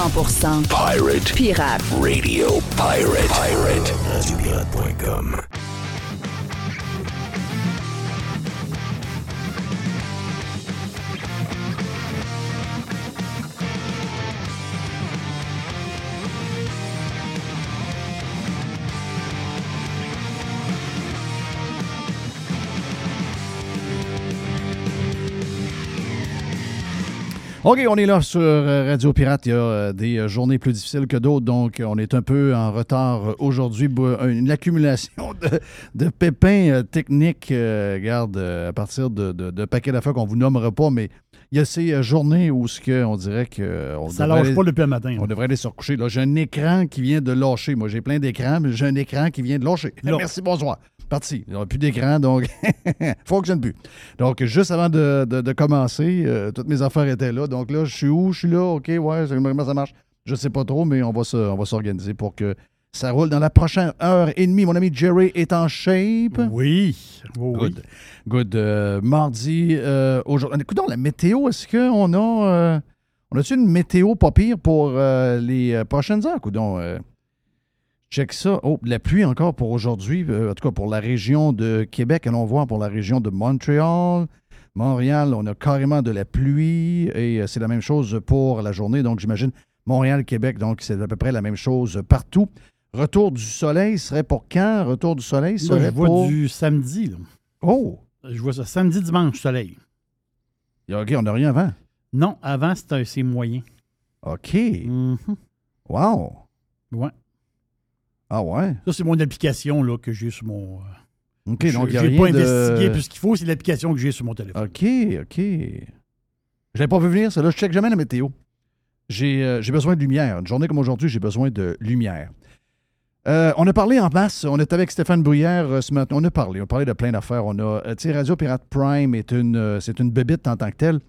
100% Pirate pirate. Radio Pirate. Pirate. Radiopirate.com. OK, on est là sur euh, Radio Pirate. Il y a euh, des euh, journées plus difficiles que d'autres, donc on est un peu en retard aujourd'hui. Une accumulation de, de pépins techniques, euh, regarde, à partir de, de, de paquets d'affaires qu'on vous nommera pas, mais il y a ces journées où ce que on dirait que on Ça lâche aller- pas depuis le matin. on devrait aller se recoucher. Là, j'ai un écran qui vient de lâcher. Moi, j'ai plein d'écrans, mais j'ai un écran qui vient de lâcher. Merci, bonsoir. Parti. Il n'y a plus d'écran, donc fonctionne plus. Donc, juste avant de, de- de commencer, euh, toutes mes affaires étaient là. Donc là, je suis où? Je suis là. OK, ouais, comment ça marche? Je sais pas trop, mais on va se- on va s'organiser pour que ça roule dans la prochaine heure et demie. Mon ami Jerry est en shape. Oui. Good. Good. Euh, mardi, euh, aujourd'hui. Écoutons, la météo, est-ce qu'on a. euh, on a-tu une météo pas pire pour les prochaines heures? Coudon, check ça. Oh, de la pluie encore pour aujourd'hui. euh, en tout cas, pour la région de Québec. Allons voir pour la région de Montréal. Montréal, on a carrément de la pluie et euh, c'est la même chose pour la journée. Donc, j'imagine Montréal, Québec, donc c'est à peu près la même chose partout. Retour du soleil serait pour quand? Retour du soleil Là, serait je vois pour... du samedi. là. Oh! Je vois ça. Samedi, dimanche, soleil. OK, on n'a rien avant. Non, avant, c'était c'est moyen. OK. Mhm. Wow. Ouais. Ah ouais? Ça, c'est mon application là, que j'ai sur mon. euh, OK, je- donc il n'y a j'ai rien pas de... investigué plus qu'il faut, c'est l'application que j'ai sur mon téléphone. OK, OK. Je l'avais pas vu venir, ça. Là, je check jamais la météo. J'ai euh, j'ai besoin de lumière. Une journée comme aujourd'hui, j'ai besoin de lumière. Euh, on a parlé en masse. On est avec Stéphane Bruyère euh, ce matin. On a parlé. On a parlé de plein d'affaires. On a, euh, tu sais, Radio Pirate Prime est une, c'est une bébite en tant que telle.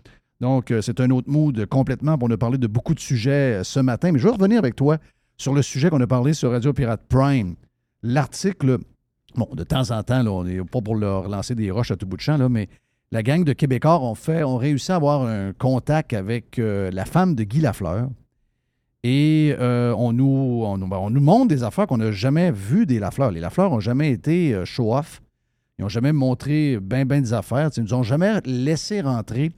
Donc, c'est un autre mood complètement. On a parlé de beaucoup de sujets ce matin. Mais je veux revenir avec toi sur le sujet qu'on a parlé sur Radio Pirate Prime. L'article, bon, de temps en temps, là, on n'est pas pour leur lancer des roches à tout bout de champ, là, mais la gang de Québécois ont fait, ont réussi à avoir un contact avec euh, la femme de Guy Lafleur. Et euh, on, nous, on, ben, montre des affaires qu'on n'a jamais vues des Lafleur. Les Lafleur n'ont jamais été euh, show-off. Ils n'ont jamais montré ben, ben des affaires. Ils nous ont jamais laissé rentrer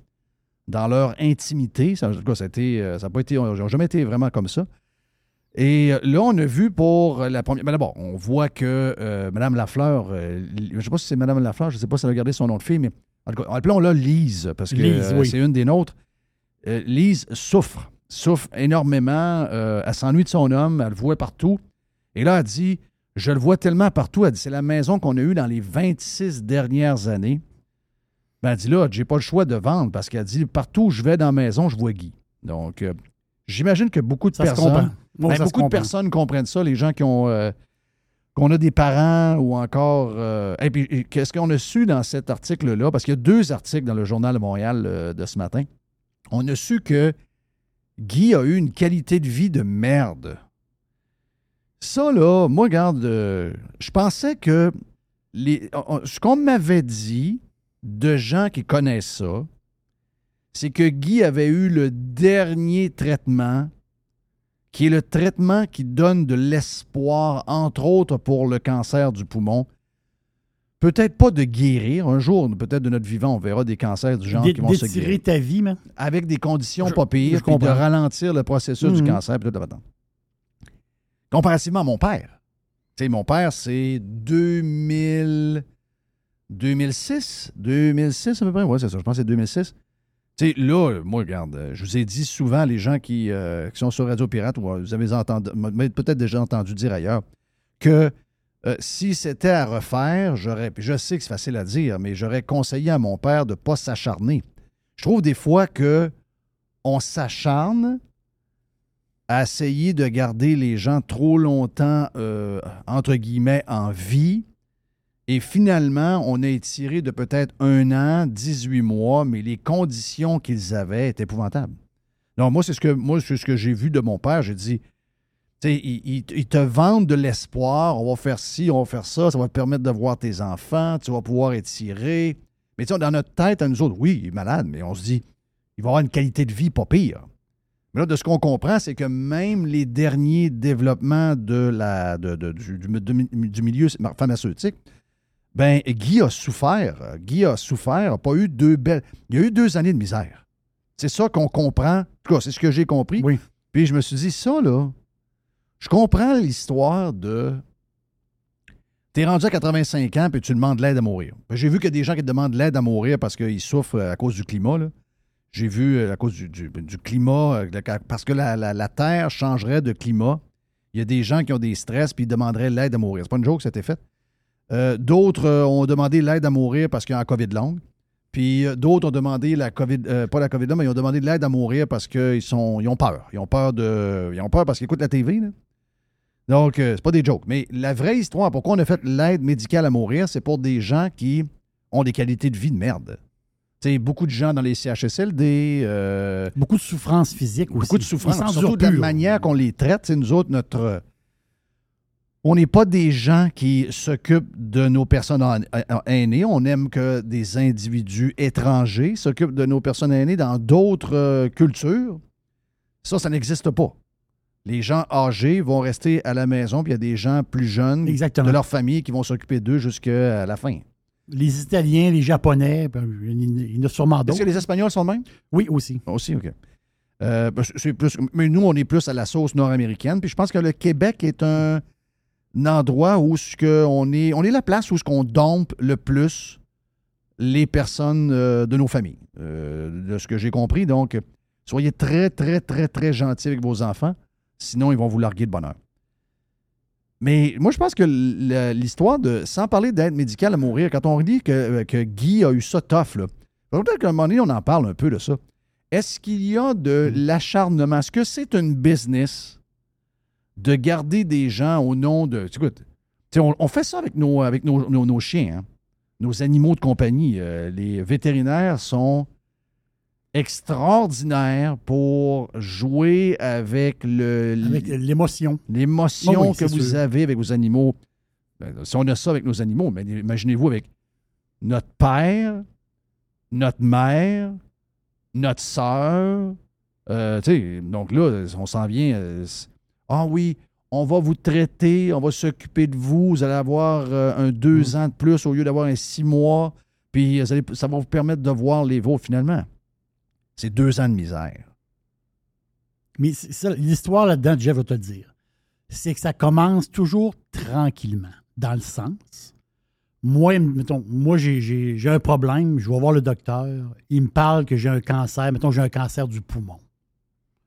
dans leur intimité. Ça, en tout cas, ça pas été, ils n'ont jamais été vraiment comme ça. Et euh, là, on a vu pour la première. Ben d'abord, on voit que euh, Mme Lafleur, euh, je ne sais pas si c'est Mme Lafleur, je ne sais pas si elle a gardé son nom de fille, mais en tout cas, appelons-la Lise, parce que euh, oui. c'est une des nôtres. Euh, Lise souffre, souffre énormément. euh, elle s'ennuie de son homme, elle le voit partout. Et là, elle dit Je le vois tellement partout. Elle dit C'est la maison qu'on a eue dans les 26 dernières années. Ben, elle dit là, j'ai pas le choix de vendre parce qu'elle dit Partout où je vais dans la maison, je vois Guy. Donc, euh, j'imagine que beaucoup de Ça personnes. Ben, beaucoup de personnes comprennent ça, les gens qui ont euh, qu'on a des parents ou encore. euh, et puis, qu'est-ce qu'on a su dans cet article-là? Parce qu'il y a deux articles dans le Journal de Montréal euh, de ce matin. On a su que Guy a eu une qualité de vie de merde. Ça, là, moi, regarde, euh, je pensais que les, on- ce qu'on m'avait dit de gens qui connaissent ça, c'est que Guy avait eu le dernier traitement qui est le traitement qui donne de l'espoir, entre autres pour le cancer du poumon. Peut-être pas de guérir. Un jour, peut-être de notre vivant, on verra des cancers du genre qui vont se guérir. ta vie, man. Avec des conditions Je- pas pires, puis de ralentir le processus du Mhm. cancer. puis tout, attends. Comparativement à mon père. Tu sais, mon père, c'est 2000... 2006? 2006 à peu près? Oui, c'est ça. Je pense que c'est 2006. Sais, là, moi, regarde, euh, je vous ai dit souvent, les gens qui, euh, sont sur Radio Pirate, ou euh, vous avez peut-être déjà entendu dire ailleurs, que euh, si c'était à refaire, j'aurais, je sais que c'est facile à dire, mais j'aurais conseillé à mon père de ne pas s'acharner. Je trouve des fois que on s'acharne à essayer de garder les gens trop longtemps, euh, entre guillemets, en vie. Et finalement, on a étiré de peut-être un an, 18 mois, mais les conditions qu'ils avaient étaient épouvantables. Non, moi, c'est ce que, ce que j'ai vu de mon père. J'ai dit, tu sais, ils, te vendent de l'espoir. On va faire ci, on va faire ça. Ça va te permettre de voir tes enfants. Tu vas pouvoir étirer. Mais tu sais, dans notre tête, à nous autres, oui, il est malade, mais on se dit, il va avoir une qualité de vie pas pire. Mais là, de ce qu'on comprend, c'est que même les derniers développements de la, de- du milieu pharmaceutique, ben Guy a souffert. Guy a souffert, a pas eu deux belles. Il y a eu deux années de misère. C'est ça qu'on comprend. En tout cas, c'est ce que j'ai compris. Oui. Puis je me suis dit, ça, là, je comprends l'histoire de. T'es rendu à 85 ans, puis tu demandes l'aide à mourir. Ben, J'ai vu qu'il y a des gens qui te demandent l'aide à mourir parce qu'ils souffrent à cause du climat. là. J'ai vu euh, à cause du, du- du climat, euh, parce que la, la- la Terre changerait de climat. Il y a des gens qui ont des stress puis ils demanderaient l'aide à mourir. C'est pas une joke, c'était fait. Euh, d'autres euh, ont demandé l'aide à mourir parce qu'il y a un COVID longue. Puis euh, d'autres ont demandé la COVID, euh, pas la COVID là, mais ils ont demandé de l'aide à mourir parce qu'ils sont, ils ont peur. Ils ont peur de, ils ont peur parce qu'ils écoutent la TV. là. Donc euh, c'est pas des jokes. Mais la vraie histoire, pourquoi on a fait l'aide médicale à mourir, c'est pour des gens qui ont des qualités de vie de merde. Sais, beaucoup de gens dans les CHSLD, euh, Beaucoup de souffrance physique aussi. beaucoup de souffrance, Ils s'endurent surtout de la manière qu'on les traite. C'est nous autres, notre. On n'est pas des gens qui s'occupent de nos personnes aînées. On aime que des individus étrangers s'occupent de nos personnes aînées dans d'autres euh, cultures. Ça, ça n'existe pas. Les gens âgés vont rester à la maison, puis il y a des gens plus jeunes Exactement. de leur famille qui vont s'occuper d'eux jusqu'à la fin. Les Italiens, les Japonais, ben, il y en a sûrement Est-ce que d'autres. les Espagnols sont de même? Oui, aussi. Aussi, OK. Euh, ben, plus, mais nous, on est plus à la sauce nord-américaine. Puis je pense que le Québec est un, un endroit où ce que on, est, on est la place où ce qu'on dompe le plus les personnes euh, de nos familles. Euh, de ce que j'ai compris. Donc, soyez très, très, très, très gentils avec vos enfants. Sinon, ils vont vous larguer de bonheur. Mais moi, je pense que l'histoire de. Sans parler d'aide médicale à mourir, quand on dit que, que Guy a eu ça tough, là, peut-être qu'à un moment donné, on en parle un peu de ça. Est-ce qu'il y a de l'acharnement? Est-ce que c'est une business? De garder des gens au nom de. Écoute, tu sais, on, on fait ça avec nos, avec nos, nos- nos chiens, hein. nos animaux de compagnie. Euh, les vétérinaires sont extraordinaires pour jouer avec le, Avec l'émotion. l'émotion Oh oui, que vous sûr. avez avec vos animaux. Ben, si on a ça avec nos animaux, mais imaginez-vous avec notre père, notre mère, notre sœur. euh, tu sais, donc là, on s'en vient. euh, ah oui, on va vous traiter, on va s'occuper de vous. Vous allez avoir euh, un deux Mm. ans de plus au lieu d'avoir un six mois. Puis vous allez- ça va vous permettre de voir les vôtres finalement. C'est deux ans de misère. Mais l'histoire là-dedans, Jeff va te le dire, c'est que ça commence toujours tranquillement, dans le sens. Moi, mettons, moi j'ai un problème, je vais voir le docteur, il me parle que j'ai un cancer, mettons, j'ai un cancer du poumon.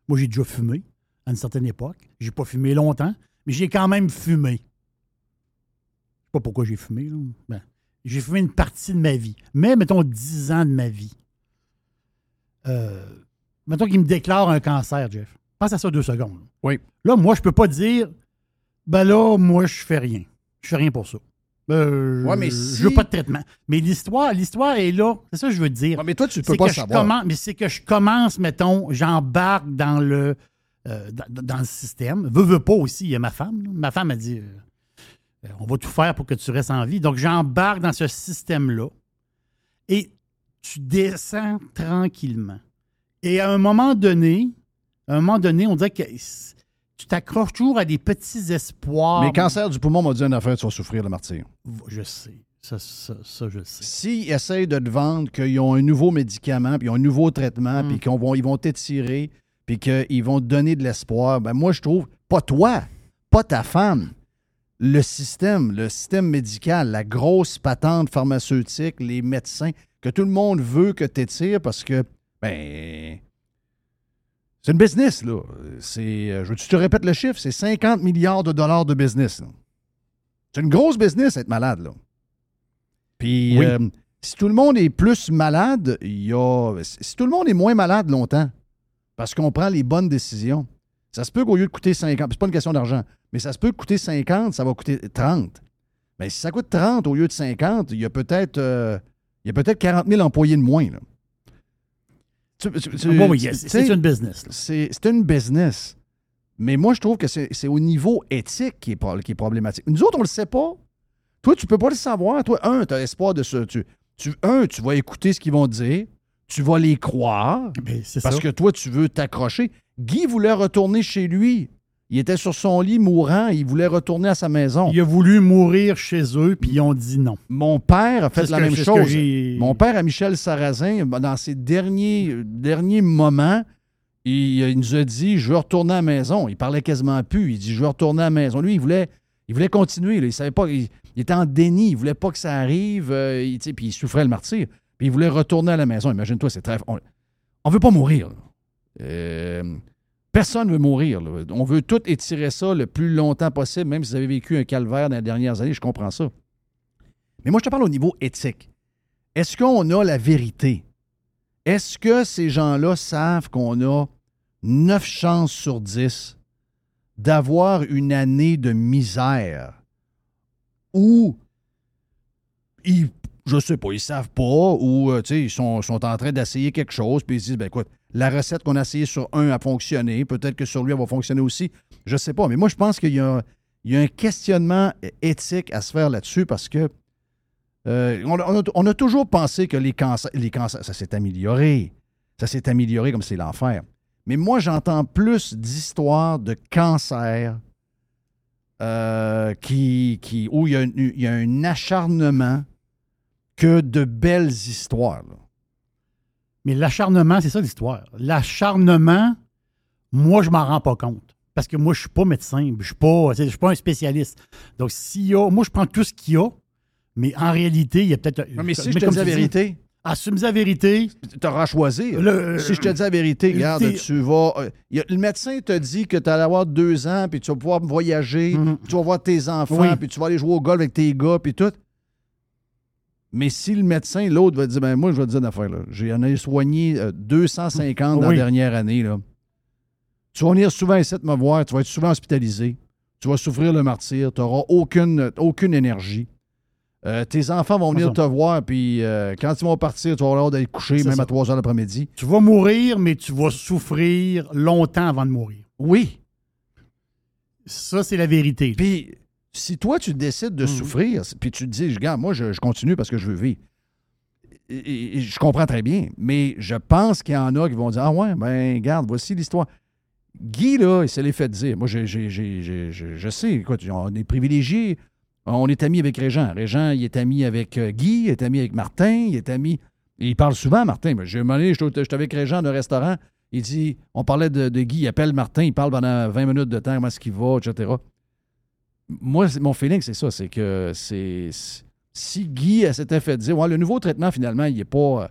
Moi, j'ai déjà fumé à une certaine époque. J'ai pas fumé longtemps, mais j'ai quand même fumé. Je sais pas pourquoi j'ai fumé. là. Ben, j'ai fumé une partie de ma vie. Mais, mettons, 10 ans de ma vie. Euh, mettons qu'il me déclare un cancer, Jeff. Pense à ça deux secondes. Oui. Là, moi, je peux pas dire, ben là, moi, je fais rien. Je fais rien pour ça. Euh, Ouais, mais je si- veux pas de traitement. Mais l'histoire, l'histoire est là. C'est ça que je veux dire. Ouais, mais toi, tu peux pas que je savoir. commence, mais c'est que je commence, mettons, j'embarque dans le euh, dans, dans le système. Veux, veux pas aussi, il y a ma femme. là. Ma femme a dit euh, euh, on va tout faire pour que tu restes en vie. Donc j'embarque dans ce système-là et tu descends tranquillement. Et à un moment donné, à un moment donné, on dirait que tu t'accroches toujours à des petits espoirs. Mais cancer du poumon m'a dit une affaire, tu vas souffrir le martyr. Je sais. Ça, ça, ça, je sais. S'ils essayent de te vendre qu'ils ont un nouveau médicament, puis ils ont un nouveau traitement, Mm. puis qu'ils vont, ils vont t'étirer, puis qu'ils vont te donner de l'espoir, ben moi, je trouve, pas toi, pas ta femme, le système, le système médical, la grosse patente pharmaceutique, les médecins, que tout le monde veut que tu étires parce que, ben, c'est une business, là. C'est, euh, je te répètes le chiffre, c'est 50 milliards de dollars de business. C'est une grosse business, être malade, là. Puis, Oui. euh, si tout le monde est plus malade, il y a. Si tout le monde est moins malade longtemps, parce qu'on prend les bonnes décisions, ça se peut qu'au lieu de coûter 50, c'est pas une question d'argent, mais ça se peut coûter 50, ça va coûter 30. Mais si ça coûte 30 au lieu de 50, il y a peut-être euh, il y a peut-être 40 000 employés de moins. Là. Tu- tu- tu- bon, oui, tu- c'est une business. c'est une business. Mais moi, je trouve que c'est au niveau éthique qui est, pro- qui est problématique. Nous autres, on le sait pas. Toi, tu peux pas le savoir. Toi, un, tu as espoir de ça. Tu, tu- un, tu vas écouter ce qu'ils vont dire. Tu vas les croire parce ça. que toi, tu veux t'accrocher. Guy voulait retourner chez lui. Il était sur son lit mourant, il voulait retourner à sa maison. Il a voulu mourir chez eux, puis ils ont dit non. Mon père a fait la que- même chose. Mon père, à Michel Sarrazin, dans ses derniers, derniers moments, il, il nous a dit Je veux retourner à la maison. Il parlait quasiment plus. Il dit Je veux retourner à la maison. Lui, il voulait, il voulait continuer. là. Il savait pas. Il, il était en déni. Il voulait pas que ça arrive. euh, il- puis il souffrait le martyr. Puis il voulait retourner à la maison. Imagine-toi, c'est très. On, on veut pas mourir. Euh, personne veut mourir. On veut tout étirer ça le plus longtemps possible, même si vous avez vécu un calvaire dans les dernières années. Je comprends ça. Mais moi, je te parle au niveau éthique. Est-ce qu'on a la vérité? Est-ce que ces gens-là savent qu'on a 9 chances sur 10 d'avoir une année de misère où ils, je sais pas, ils savent pas ou euh, ils sont, en train d'essayer quelque chose puis ils se disent, ben écoute, la recette qu'on a essayée sur un a fonctionné, peut-être que sur lui, elle va fonctionner aussi. Je sais pas, mais moi, je pense qu'il y a, un questionnement éthique à se faire là-dessus parce que euh, on, a, toujours pensé que les cancers, les cancers ça s'est amélioré. Ça s'est amélioré comme c'est l'enfer. Mais moi, j'entends plus d'histoires de cancers euh, qui, qui, où il y a un acharnement que de belles histoires. là. Mais l'acharnement, c'est ça l'histoire. L'acharnement, moi, je m'en rends pas compte. Parce que moi, je suis pas médecin, je suis pas, je suis pas un spécialiste. Donc, s'il y a, moi, je prends tout ce qu'il y a, mais en réalité, il y a peut-être. mais si je te dis la vérité, assume la vérité. tu auras choisi. Le- si je te dis la vérité, regarde, tu vas. euh, a- le médecin te dit que tu allais avoir deux ans, puis tu vas pouvoir voyager, Mhm. tu vas voir tes enfants, Oui. puis tu vas aller jouer au golf avec tes gars, puis tout. Mais si le médecin, l'autre, va dire, ben moi, je vais te dire une affaire, là. J'en ai soigné euh, 250 dans Oui. la dernière année, là. Tu vas venir souvent ici te me voir, tu vas être souvent hospitalisé, tu vas souffrir le martyr, tu n'auras aucune, aucune énergie. Euh, tes enfants vont venir te voir, puis euh, quand ils vont partir, tu vas avoir l'air d'aller coucher, même ça. à 3 heures l'après-midi. Tu vas mourir, mais tu vas souffrir longtemps avant de mourir. Oui. Ça, c'est la vérité. Puis, si toi, tu décides de Mhm. souffrir, puis tu te dis, regarde, moi, je, je continue parce que je veux vivre. Et- et- et je comprends très bien, mais je pense qu'il y en a qui vont dire, ah ouais, ben, regarde, voici l'histoire. Guy, là, il se l'est fait dire. Moi, je sais, écoute, on est privilégié. On est amis avec Régent. Régent, il est ami avec euh, Guy, il est ami avec Martin, il est ami. il parle souvent, Martin. J'ai un j'étais avec Régent dans un restaurant. Il dit, on parlait de, de Guy, il appelle Martin, il parle pendant 20 minutes de temps, comment est-ce qu'il va, etc. Moi, mon feeling, c'est ça, c'est que c'est. Si Guy s'était fait dire, ouais, le nouveau traitement, finalement, il n'est pas. euh,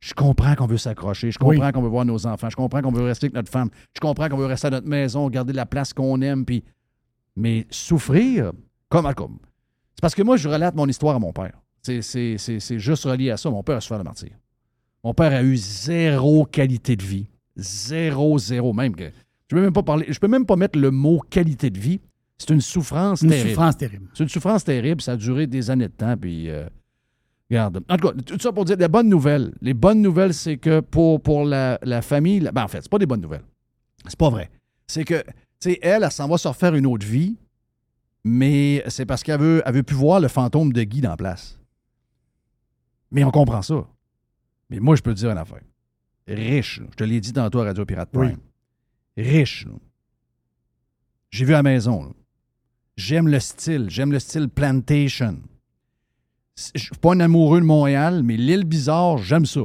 Je comprends qu'on veut s'accrocher, je comprends Oui. qu'on veut voir nos enfants, je comprends qu'on veut rester avec notre femme, je comprends qu'on veut rester à notre maison, garder la place qu'on aime, puis. Mais souffrir, comme. comme c'est parce que moi, je relate mon histoire à mon père. C'est- juste relié à ça. Mon père a souffert le martyr. Mon père a eu zéro qualité de vie. Zéro, zéro. Même que. Je peux même pas parler. Je peux même pas mettre le mot qualité de vie. C'est une souffrance Une terrible. souffrance terrible. C'est une souffrance terrible. Ça a duré des années de temps. Puis, euh, regarde. En tout cas, tout ça pour dire des bonnes nouvelles. Les bonnes nouvelles, c'est que pour, pour la, la famille. la- ben, en fait, c'est pas des bonnes nouvelles. C'est pas vrai. C'est que, tu sais, elle, elle s'en va se refaire une autre vie, mais c'est parce qu'elle veut, elle veut plus voir le fantôme de Guy dans la place. Mais on comprend ça. Mais moi, je peux te dire une affaire. Riche, là. je te l'ai dit tantôt à Radio Pirate Prime. Riche, là. J'ai vu à la maison. là. J'aime le style. J'aime le style plantation. Je suis pas un amoureux de Montréal, mais l'île bizarre, j'aime ça.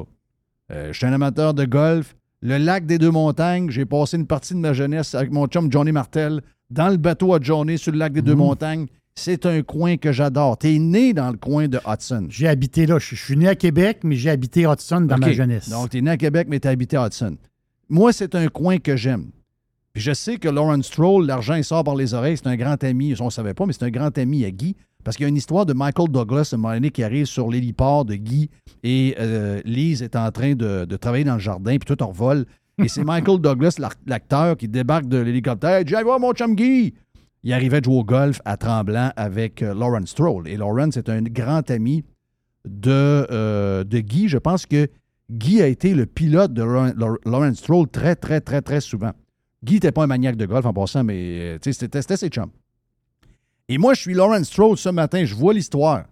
Euh, je suis un amateur de golf. Le lac des deux montagnes, j'ai passé une partie de ma jeunesse avec mon chum Johnny Martel dans le bateau à Johnny sur le lac des deux Mhm. montagnes. C'est un coin que j'adore. T'es né dans le coin de Hudson. J'ai habité là. Je suis né à Québec, mais j'ai habité Hudson dans ma jeunesse. Donc, tu es né à Québec, mais tu as habité à Hudson. Moi, c'est un coin que j'aime. Puis je sais que Lawrence Stroll, l'argent, sort par les oreilles. C'est un grand ami. On ne savait pas, mais c'est un grand ami à Guy. Parce qu'il y a une histoire de Michael Douglas, un moment donné, qui arrive sur l'héliport de Guy et euh, Lise est en train de, travailler dans le jardin, puis tout en revole. Et c'est Michael Douglas, l'acteur, qui débarque de l'hélicoptère. Allez voir mon chum Guy Il arrivait de jouer au golf à Tremblant avec euh, Lawrence Stroll. Et Lawrence est un grand ami de, euh, de Guy. Je pense que Guy a été le pilote de Laurent- Laur- Lawrence Stroll très, très, très, très souvent. Guy n'était pas un maniaque de golf en passant, mais euh, c'était ses chums. Et moi, je suis Lawrence Stroll ce matin, je vois l'histoire.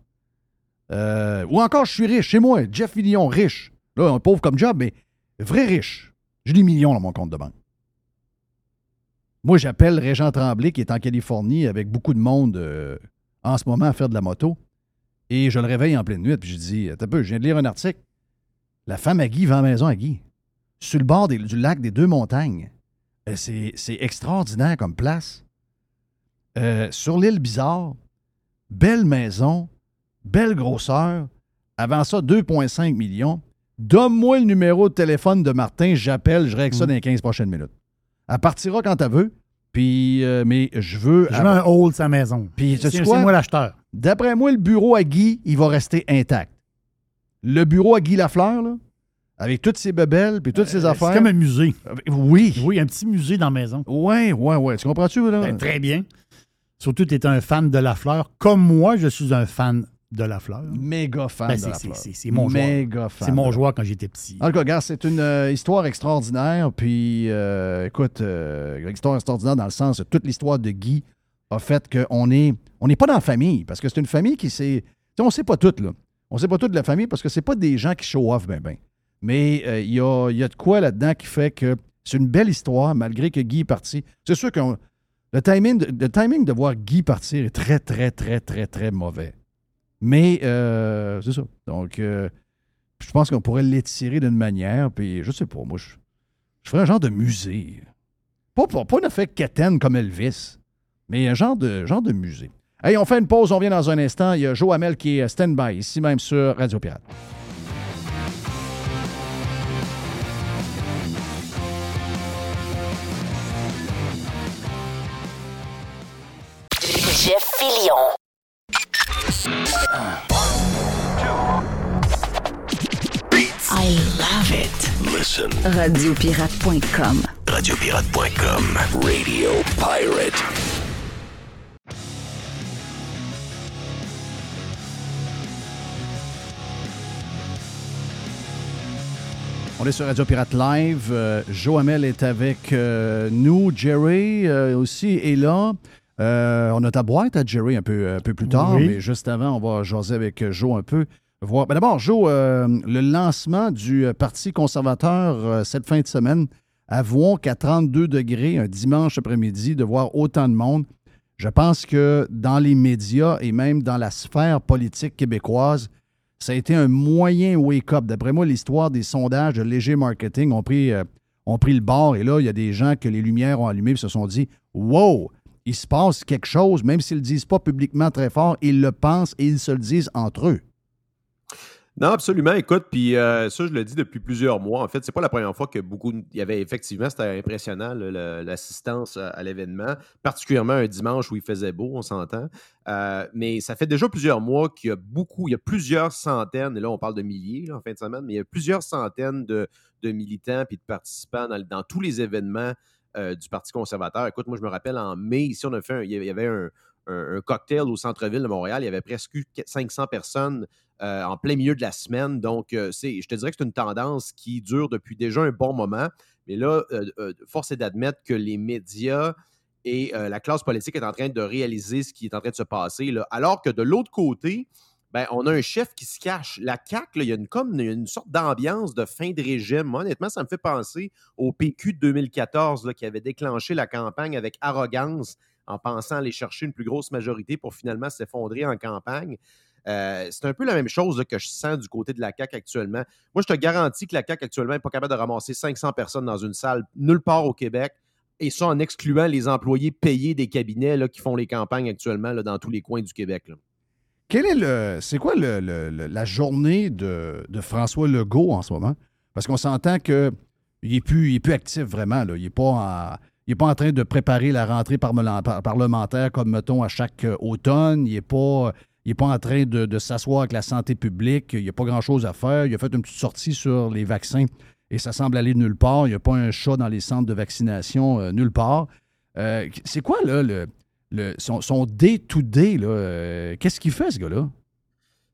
Euh, ou encore, je suis riche, chez moi, Jeff Fillion, riche. Là, un pauvre comme job, mais vrai riche. J'ai des millions dans mon compte de banque. Moi, j'appelle Régent Tremblay, qui est en Californie avec beaucoup de monde euh, en ce moment à faire de la moto. Et je le réveille en pleine nuit, puis je dis un peu, je viens de lire un article. La femme à Guy la maison à Guy, sur le bord du lac des deux montagnes. Euh, c'est c'est extraordinaire comme place. Euh, sur l'île Bizarre, belle maison, belle grosseur. Avant ça, 2,5 millions. Donne-moi le numéro de téléphone de Martin, j'appelle, je règle ça Mm. dans les 15 prochaines minutes. Elle partira quand elle veut, puis, euh, mais je veux. Je mets un hold sa maison. Puis, C'est moi l'acheteur. D'après moi, le bureau à Guy, il va rester intact. Le bureau à Guy Lafleur, là, avec toutes ses bebelles puis toutes ses Euh, affaires. C'est comme un musée. Oui. Oui, un petit musée dans la maison. Ouais, ouais, ouais. Tu comprends-tu, là? Ben, très bien. Surtout, tu es un fan de la fleur. Comme moi, je suis un fan de la fleur. Méga fan Ben, de c'est- Lafleur. c'est- mon joueur. Méga fan. C'est mon de- joueur quand j'étais petit. En tout cas, regarde, c'est une euh, histoire extraordinaire. Puis, euh, écoute, euh, histoire extraordinaire dans le sens que toute l'histoire de Guy a fait qu'on est, on n'est pas dans la famille. Parce que c'est une famille qui s'est. On ne sait pas tout, là. On ne sait pas tout de la famille parce que c'est pas des gens qui show off, ben, ben. Mais euh, il y, a, y a de quoi là-dedans qui fait que c'est une belle histoire, malgré que Guy est parti. C'est sûr que le timing, de, le timing de voir Guy partir est très, très, très, très, très mauvais. Mais euh, c'est ça. Donc, euh, je pense qu'on pourrait l'étirer d'une manière, puis je sais pas, moi, je, je ferais un genre de musée. Pas, pas, pas un effet quétaine comme Elvis, mais un genre de, genre de musée. Hey, on fait une pause, on vient dans un instant. Il y a Joe Hamel qui est stand-by, ici même sur Radio Pirate. Jeff Fillion. I love it. Listen. Radiopirate.com. Radiopirate.com. Radio Pirate. On est sur Radio Pirate Live. Euh, Joe Hamel est avec euh, nous. Jerry euh, aussi est là. Euh, on a ta boîte à Jerry un peu, un peu plus tard, Oui. mais juste avant, on va jaser avec Joe un peu. Voir. Ben D'abord, Joe, euh, le lancement du euh, Parti conservateur euh, cette fin de semaine, avouons qu'à 32 degrés, un dimanche après-midi, de voir autant de monde, je pense que dans les médias et même dans la sphère politique québécoise, ça a été un moyen wake-up. D'après moi, l'histoire des sondages de léger marketing ont pris, euh, ont pris le bord. Et là, il y a des gens que les lumières ont allumées et se sont dit Wow, il se passe quelque chose, même s'ils ne le disent pas publiquement très fort, ils le pensent et ils se le disent entre eux. Non, absolument. Écoute, puis euh, ça, je le dis depuis plusieurs mois. En fait, c'est pas la première fois que beaucoup. Il y avait effectivement, c'était impressionnant, l'assistance à, l'événement, particulièrement un dimanche où il faisait beau, on s'entend. Euh, mais ça fait déjà plusieurs mois qu'il y a beaucoup, il y a plusieurs centaines, et là, on parle de milliers en fin de semaine, mais il y a plusieurs centaines de, militants puis de participants dans tous les événements euh, du Parti conservateur. Écoute, moi, je me rappelle en mai, ici, on a fait un- il y avait un, cocktail au centre-ville de Montréal. Il y avait presque eu 500 personnes euh, en plein milieu de la semaine. Donc, euh, je te dirais que c'est une tendance qui dure depuis déjà un bon moment. Mais là, force est d'admettre que les médias et la classe politique est en train de réaliser ce qui est en train de se passer. Là. Alors que de l'autre côté, ben, on a un chef qui se cache. La CAQ, il y a une, sorte d'ambiance de fin de régime. Honnêtement, ça me fait penser au PQ de 2014 là, qui avait déclenché la campagne avec arrogance en pensant aller chercher une plus grosse majorité pour finalement s'effondrer en campagne. Euh, c'est un peu la même chose que je sens du côté de la CAQ actuellement. Moi, je te garantis que la CAQ actuellement n'est pas capable de ramasser 500 personnes dans une salle nulle part au Québec, et ça en excluant les employés payés des cabinets qui font les campagnes actuellement dans tous les coins du Québec. Quel est le. C'est quoi la journée de, François Legault en ce moment? Parce qu'on s'entend qu'il n'est plus, actif vraiment. Il n'est pas, en- pas en train de préparer la rentrée parlementaire comme, mettons, à chaque euh, automne. Il n'est pas, pas en train de, de s'asseoir avec la santé publique. Il n'y a pas grand-chose à faire. Il a fait une petite sortie sur les vaccins et ça semble aller nulle part. Il n'y a pas un chat dans les centres de vaccination euh, nulle part. Euh, c'est quoi, là, le, le- son, son day-to-day? là? Euh, Qu'est-ce qu'il fait, ce gars-là?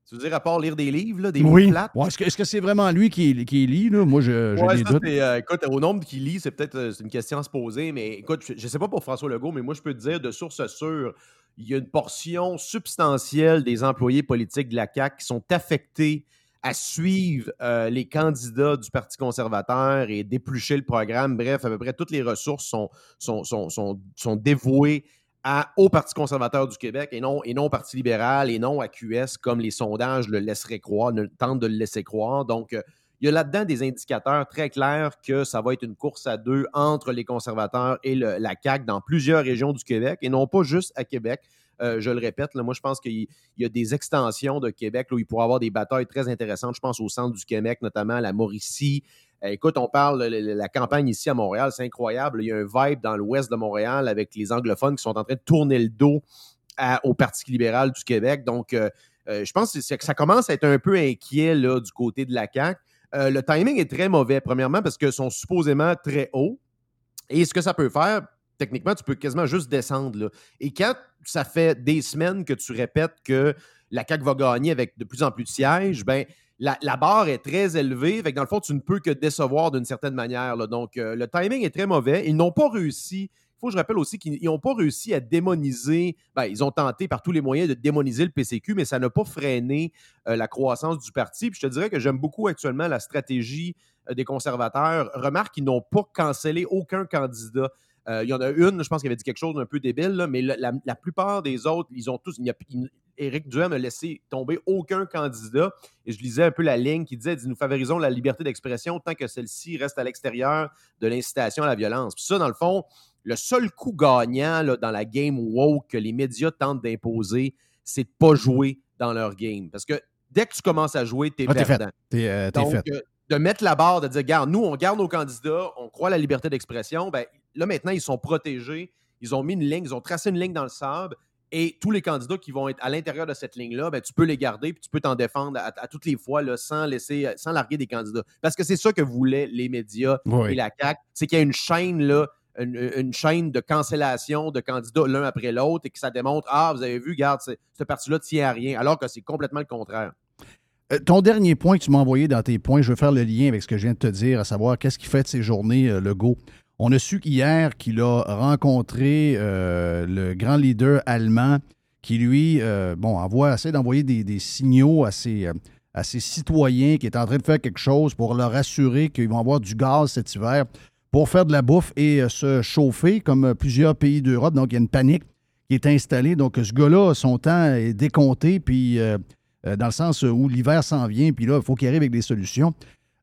Tu veux dire, à part lire des livres, là, des Oui. mots plates? Ouais, est-ce que est-ce que c'est vraiment lui qui, qui lit? Là? Moi, je- j'ai Ouais, des ça, doutes. euh, écoute, au nombre qui lit, c'est peut-être euh, c'est une question à se poser, mais écoute, je ne sais pas pour François Legault, mais moi, je peux te dire de source sûre, il y a une portion substantielle des employés politiques de la CAQ qui sont affectés à suivre euh, les candidats du Parti conservateur et d'éplucher le programme. Bref, à peu près toutes les ressources sont, sont, sont, sont dévouées à, au Parti conservateur du Québec et non, et non au Parti libéral et non à QS comme les sondages le laisseraient croire, tentent de le laisser croire. Donc, euh, il y a là-dedans des indicateurs très clairs que ça va être une course à deux entre les conservateurs et la CAQ dans plusieurs régions du Québec et non pas juste à Québec. Euh, je le répète, moi, je pense qu'il y- a des extensions de Québec où il pourrait y avoir des batailles très intéressantes. Je pense au centre du Québec, notamment la Mauricie. Euh, écoute, on parle de la, la campagne ici à Montréal, c'est incroyable. Il y a un vibe dans l'ouest de Montréal avec les anglophones qui sont en train de tourner le dos au Parti libéral du Québec. Donc, euh, euh, je pense que, ça commence à être un peu inquiet du côté de la CAQ. Le timing est très mauvais, premièrement, parce qu'ils sont supposément très hauts. Et ce que ça peut faire, techniquement, tu peux quasiment juste descendre. Et quand ça fait des semaines que tu répètes que la CAQ va gagner avec de plus en plus de sièges, ben, la, barre est très élevée. Fait que dans le fond, tu ne peux que décevoir d'une certaine manière. Donc, euh, le timing est très mauvais. Ils n'ont pas réussi. Il faut que je rappelle aussi qu'ils n'ont pas réussi à démoniser. Ben, ils ont tenté par tous les moyens de démoniser le PCQ, mais ça n'a pas freiné euh, la croissance du parti. Puis je te dirais que j'aime beaucoup actuellement la stratégie euh, des conservateurs. Remarque qu'ils n'ont pas cancellé aucun candidat. Euh, il y en a une, je pense qu'il avait dit quelque chose d'un peu débile, là, mais la, la- la plupart des autres, ils ont tous. il y a- il- Éric Duhem a laissé tomber aucun candidat. Et je lisais un peu la ligne qui disait nous favorisons la liberté d'expression tant que celle-ci reste à l'extérieur de l'incitation à la violence. Puis ça, dans le fond, le seul coup gagnant là, dans la game woke que les médias tentent d'imposer, c'est de ne pas jouer dans leur game. Parce que dès que tu commences à jouer, tu es Ah, t'es fait. T'es euh, t'es Donc, fait. euh, de mettre la barre, de dire, regarde, nous, on garde nos candidats, on croit à la liberté d'expression, ben, là, maintenant, ils sont protégés. Ils ont mis une ligne, ils ont tracé une ligne dans le sable. Et tous les candidats qui vont être à l'intérieur de cette ligne-là, ben, tu peux les garder puis tu peux t'en défendre à, à toutes les fois là, sans laisser, sans larguer des candidats. Parce que c'est ça que voulaient les médias Oui. et la CAQ, c'est qu'il y a une chaîne là, une, une chaîne de cancellation de candidats l'un après l'autre et que ça démontre ah vous avez vu, regarde, ce parti-là tient à rien, alors que c'est complètement le contraire. Euh, ton dernier point que tu m'as envoyé dans tes points, je veux faire le lien avec ce que je viens de te dire, à savoir qu'est-ce qu'il fait de ces journées, euh, Legault. On a su qu'hier qu'il a rencontré euh, le grand leader allemand qui, lui, euh, bon, envoie, essaie d'envoyer des, signaux à ses, euh, à ses citoyens qui est en train de faire quelque chose pour leur assurer qu'ils vont avoir du gaz cet hiver pour faire de la bouffe et se chauffer, comme plusieurs pays d'Europe. Donc, il y a une panique qui est installée. Donc, ce gars-là, son temps est décompté, puis dans le sens où l'hiver s'en vient, puis là, il faut qu'il arrive avec des solutions.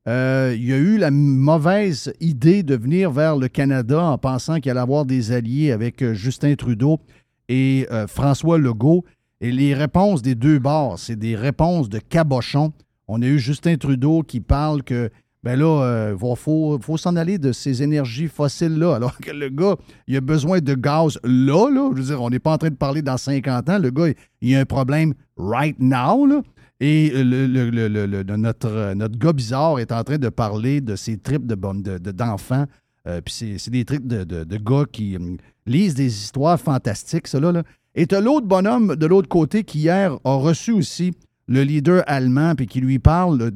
Euh, il y a eu la mauvaise idée de venir vers le Canada en pensant qu'il allait avoir des alliés avec euh, Justin Trudeau et euh, François Legault. Et les réponses des deux bords, c'est des réponses de cabochon. On a eu Justin Trudeau qui parle que, ben là, il faut, faut s'en aller de ces énergies fossiles-là. Alors que le gars, il a besoin de gaz là, là. Je veux dire, on n'est pas en train de parler dans 50 ans. Le gars, il a un problème right now, là. Et le- le- notre, euh, notre gars bizarre est en train de parler de ses tripes de bonnes- de- de- d'enfants. Euh, Puis c'est, des tripes de, de- gars qui hum, lisent des histoires fantastiques, ça là. Et t'as l'autre bonhomme de l'autre côté qui hier a reçu aussi le leader allemand puis qui lui parle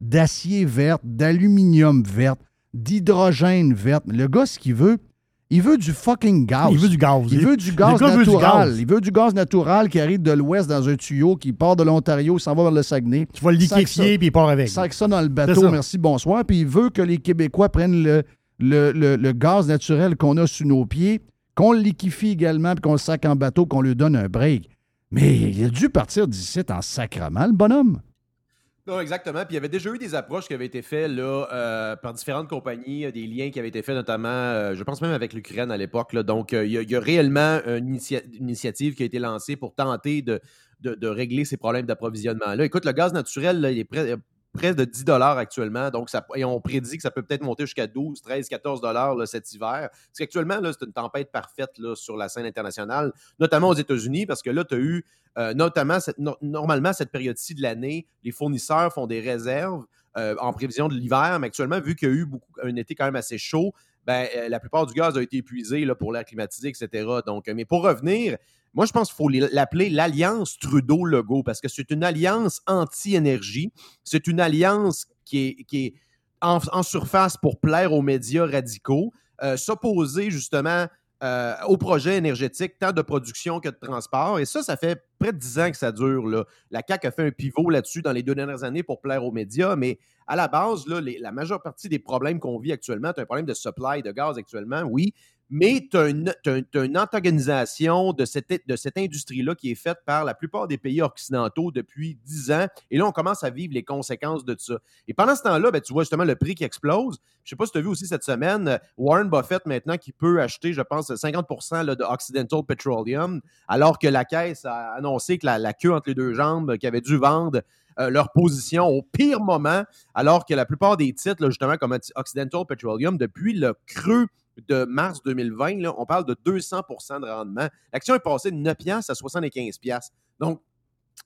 d'acier vert, d'aluminium vert, d'hydrogène vert. Le gars, ce qu'il veut, il veut du fucking gaz. Il veut du gaz. Il veut du gaz gaz. Il veut du gaz natural qui arrive de l'ouest dans un tuyau, qui part de l'Ontario, s'en va vers le Saguenay. Tu vas le liquéfier puis il part avec. Sac ça dans le bateau, merci, bonsoir. Puis il veut que les Québécois prennent le, le, le- le gaz naturel qu'on a sous nos pieds, qu'on le liquéfie également, puis qu'on le sac en bateau, qu'on lui donne un break. Mais il a dû partir d'ici en sacrament, le bonhomme. Non, exactement. Puis il y avait déjà eu des approches qui avaient été faites là, euh, par différentes compagnies, euh, des liens qui avaient été faits notamment, euh, je pense même avec l'Ukraine à l'époque. Donc, il y, a- réellement une, initia- une initiative qui a été lancée pour tenter de, régler ces problèmes d'approvisionnement-là. Écoute, le gaz naturel, là, il est près, de 10 actuellement. Donc, et on prédit que ça peut peut-être monter jusqu'à 12, 13, 14 là, cet hiver. Parce qu'actuellement, c'est une tempête parfaite sur la scène internationale, notamment aux États-Unis, parce que là, tu as eu euh, notamment, cette- no- normalement, cette période-ci de l'année, les fournisseurs font des réserves euh, en prévision de l'hiver, mais actuellement, vu qu'il y a eu un été quand même assez chaud, ben, euh, la plupart du gaz a été épuisé là, pour l'air climatisé, etc. Donc, euh, mais pour revenir, moi, je pense qu'il faut l'appeler l'Alliance Trudeau-Legault parce que c'est une alliance anti-énergie. C'est une alliance qui est, qui est en, en surface pour plaire aux médias radicaux, euh, s'opposer justement euh, au projet énergétique, tant de production que de transport. Et ça, ça fait près de dix ans que ça dure. Là. La CAQ a fait un pivot là-dessus dans les deux dernières années pour plaire aux médias, mais à la base, là, la majeure partie des problèmes qu'on vit actuellement, tu as un problème de supply de gaz actuellement, oui, mais tu as, une antagonisation de cette, de cette industrie-là qui est faite par la plupart des pays occidentaux depuis 10 ans. Et là, on commence à vivre les conséquences de ça. Et pendant ce temps-là, ben, tu vois justement le prix qui explose. Je ne sais pas si tu as vu aussi cette semaine, euh, Warren Buffett maintenant qui peut acheter, je pense, 50% de Occidental Petroleum, alors que la caisse a annoncé que la, queue entre les deux jambes, qui avait dû vendre euh, leur position au pire moment, alors que la plupart des titres, justement, comme Occidental Petroleum, depuis le creux de mars 2020, là, on parle de 200% de rendement. L'action est passée de 9 à 75 Donc,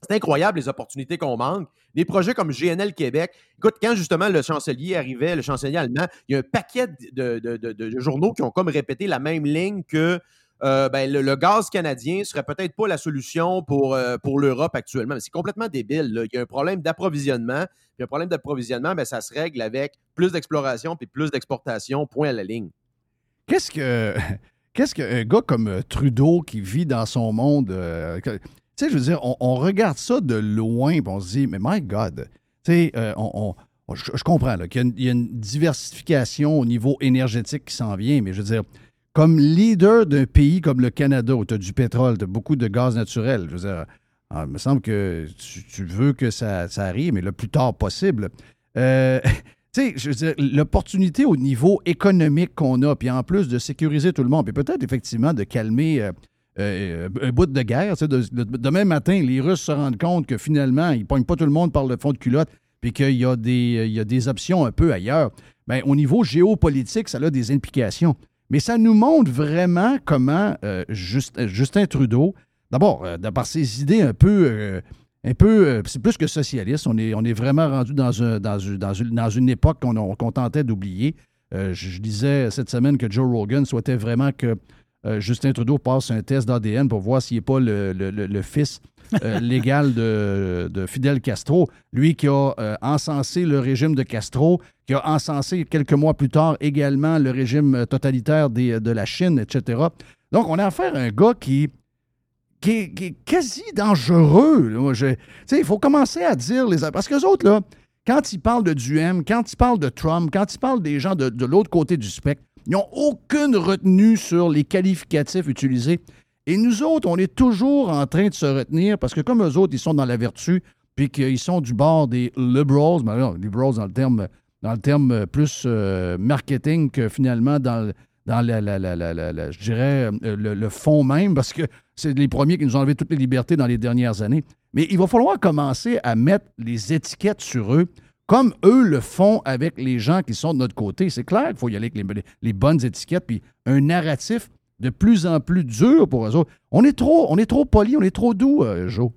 c'est incroyable les opportunités qu'on manque. Des projets comme GNL Québec. Écoute, quand justement le chancelier arrivait, le chancelier allemand, il y a un paquet de, journaux qui ont comme répété la même ligne que euh, ben, le, gaz canadien serait peut-être pas la solution pour, euh, l'Europe actuellement. C'est complètement débile. Il y a un problème d'approvisionnement. Puis un problème d'approvisionnement, ben, ça se règle avec plus d'exploration puis plus d'exportation, point à la ligne. Qu'est-ce que. Qu'est-ce qu'un gars comme euh, Trudeau qui vit dans son monde. Euh, tu sais, je veux dire, on, regarde ça de loin et on se dit, mais my God, tu sais, euh, on, je, comprends qu'il y, a une diversification au niveau énergétique qui s'en vient, mais je veux dire, comme leader d'un pays comme le Canada, où tu as du pétrole, tu as beaucoup de gaz naturel, je veux dire, ah, il me semble que tu, veux que ça, ça, arrive, mais le plus tard possible. tu sais, l'opportunité au niveau économique qu'on a, puis en plus de sécuriser tout le monde, puis peut-être effectivement de calmer euh, euh, un bout de guerre. Demain matin, les Russes se rendent compte que finalement, ils ne pognent pas tout le monde par le fond de culotte, puis qu'il y, a des, options un peu ailleurs. Bien, au niveau géopolitique, ça a des implications. Mais ça nous montre vraiment comment euh, Justin Trudeau, d'abord, par ses idées un peu un peu, euh, c'est plus que socialiste. On est, on est vraiment rendu dans, un, dans, dans, une, dans une époque qu'on tentait d'oublier. Euh, je, disais cette semaine que Joe Rogan souhaitait vraiment que euh, Justin Trudeau passe un test d'ADN pour voir s'il n'est pas le, fils légal de, Fidel Castro. Lui qui a encensé le régime de Castro, qui a encensé quelques mois plus tard également le régime totalitaire de la Chine, etc. Donc, on a affaire à un gars qui qui est, quasi dangereux. Il faut commencer à dire les. Parce que les autres, là, quand ils parlent de Duhem, quand ils parlent de Trump, quand ils parlent des gens de, l'autre côté du spectre, ils n'ont aucune retenue sur les qualificatifs utilisés. Et nous autres, on est toujours en train de se retenir parce que comme eux autres, ils sont dans la vertu, puis qu'ils sont du bord des liberals, mais ben liberals dans le terme, dans le terme plus euh, marketing que finalement dans, dans la, je dirais, euh, le, fond même, parce que c'est les premiers qui nous ont enlevé toutes les libertés dans les dernières années. Mais il va falloir commencer à mettre les étiquettes sur eux, comme eux le font avec les gens qui sont de notre côté. C'est clair qu'il faut y aller avec les, bonnes étiquettes, puis un narratif de plus en plus dur pour eux autres. On est trop, on est trop poli, on est trop doux, euh, Joe.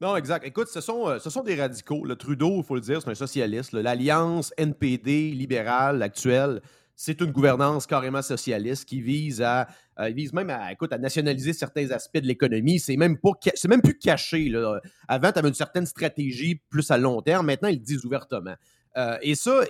Non, exact. Écoute, ce sont, euh, ce sont des radicaux. Le Trudeau, il faut le dire, c'est un socialiste. L'alliance NPD libérale actuelle, c'est une gouvernance carrément socialiste qui vise à euh, même à, nationaliser certains aspects de l'économie. C'est même pas c'est même plus caché. Là. Avant, tu avais une certaine stratégie plus à long terme. Maintenant, ils le disent ouvertement. Euh, et ça,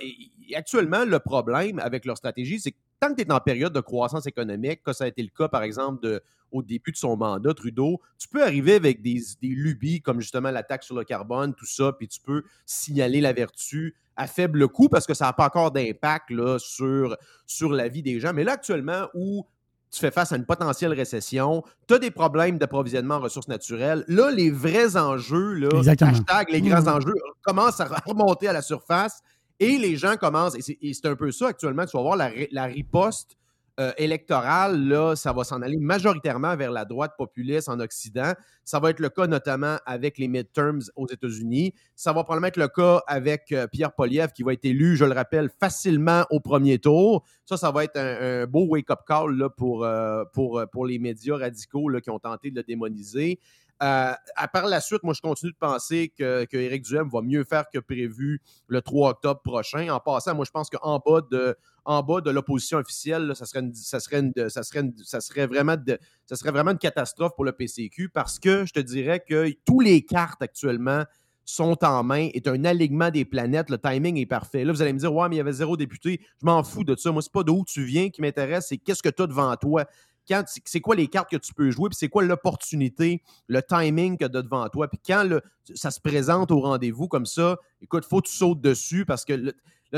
actuellement, le problème avec leur stratégie, c'est que tant que tu es en période de croissance économique, que ça a été le cas, par exemple, de, au début de son mandat, Trudeau, tu peux arriver avec des, des lubies comme justement la taxe sur le carbone, tout ça, puis tu peux signaler la vertu à faible coût parce que ça n'a pas encore d'impact sur, sur la vie des gens. Mais là, actuellement, où tu fais face à une potentielle récession, tu as des problèmes d'approvisionnement en ressources naturelles. Là, les vrais enjeux, là, hashtag les grands mmh. enjeux, commencent à remonter à la surface et les gens commencent, et c'est un peu ça actuellement, tu vas voir la, riposte euh, électorale, là, ça va s'en aller majoritairement vers la droite populiste en Occident. Ça va être le cas notamment avec les midterms aux États-Unis. Ça va probablement être le cas avec euh, Pierre Poliev, qui va être élu, je le rappelle, facilement au premier tour. Ça, ça va être un, beau wake-up call là, pour, euh, pour, pour les médias radicaux qui ont tenté de le démoniser. À part la suite, moi, je continue de penser que, que Duhem va mieux faire que prévu le 3 octobre prochain. En passant, moi, je pense qu'en bas de en bas de l'opposition officielle, ça serait vraiment une catastrophe pour le PCQ parce que je te dirais que tous les cartes actuellement sont en main, est un alignement des planètes, le timing est parfait. Là, vous allez me dire, ouais, mais il y avait zéro député. Je m'en fous de ça. Moi, c'est pas d'où tu viens qui m'intéresse, c'est qu'est-ce que tu as devant toi. C'est quoi les cartes que tu peux jouer, puis c'est quoi l'opportunité, le timing que tu as devant toi. Puis quand ça se présente au rendez-vous comme ça, écoute, faut que tu sautes dessus parce que le,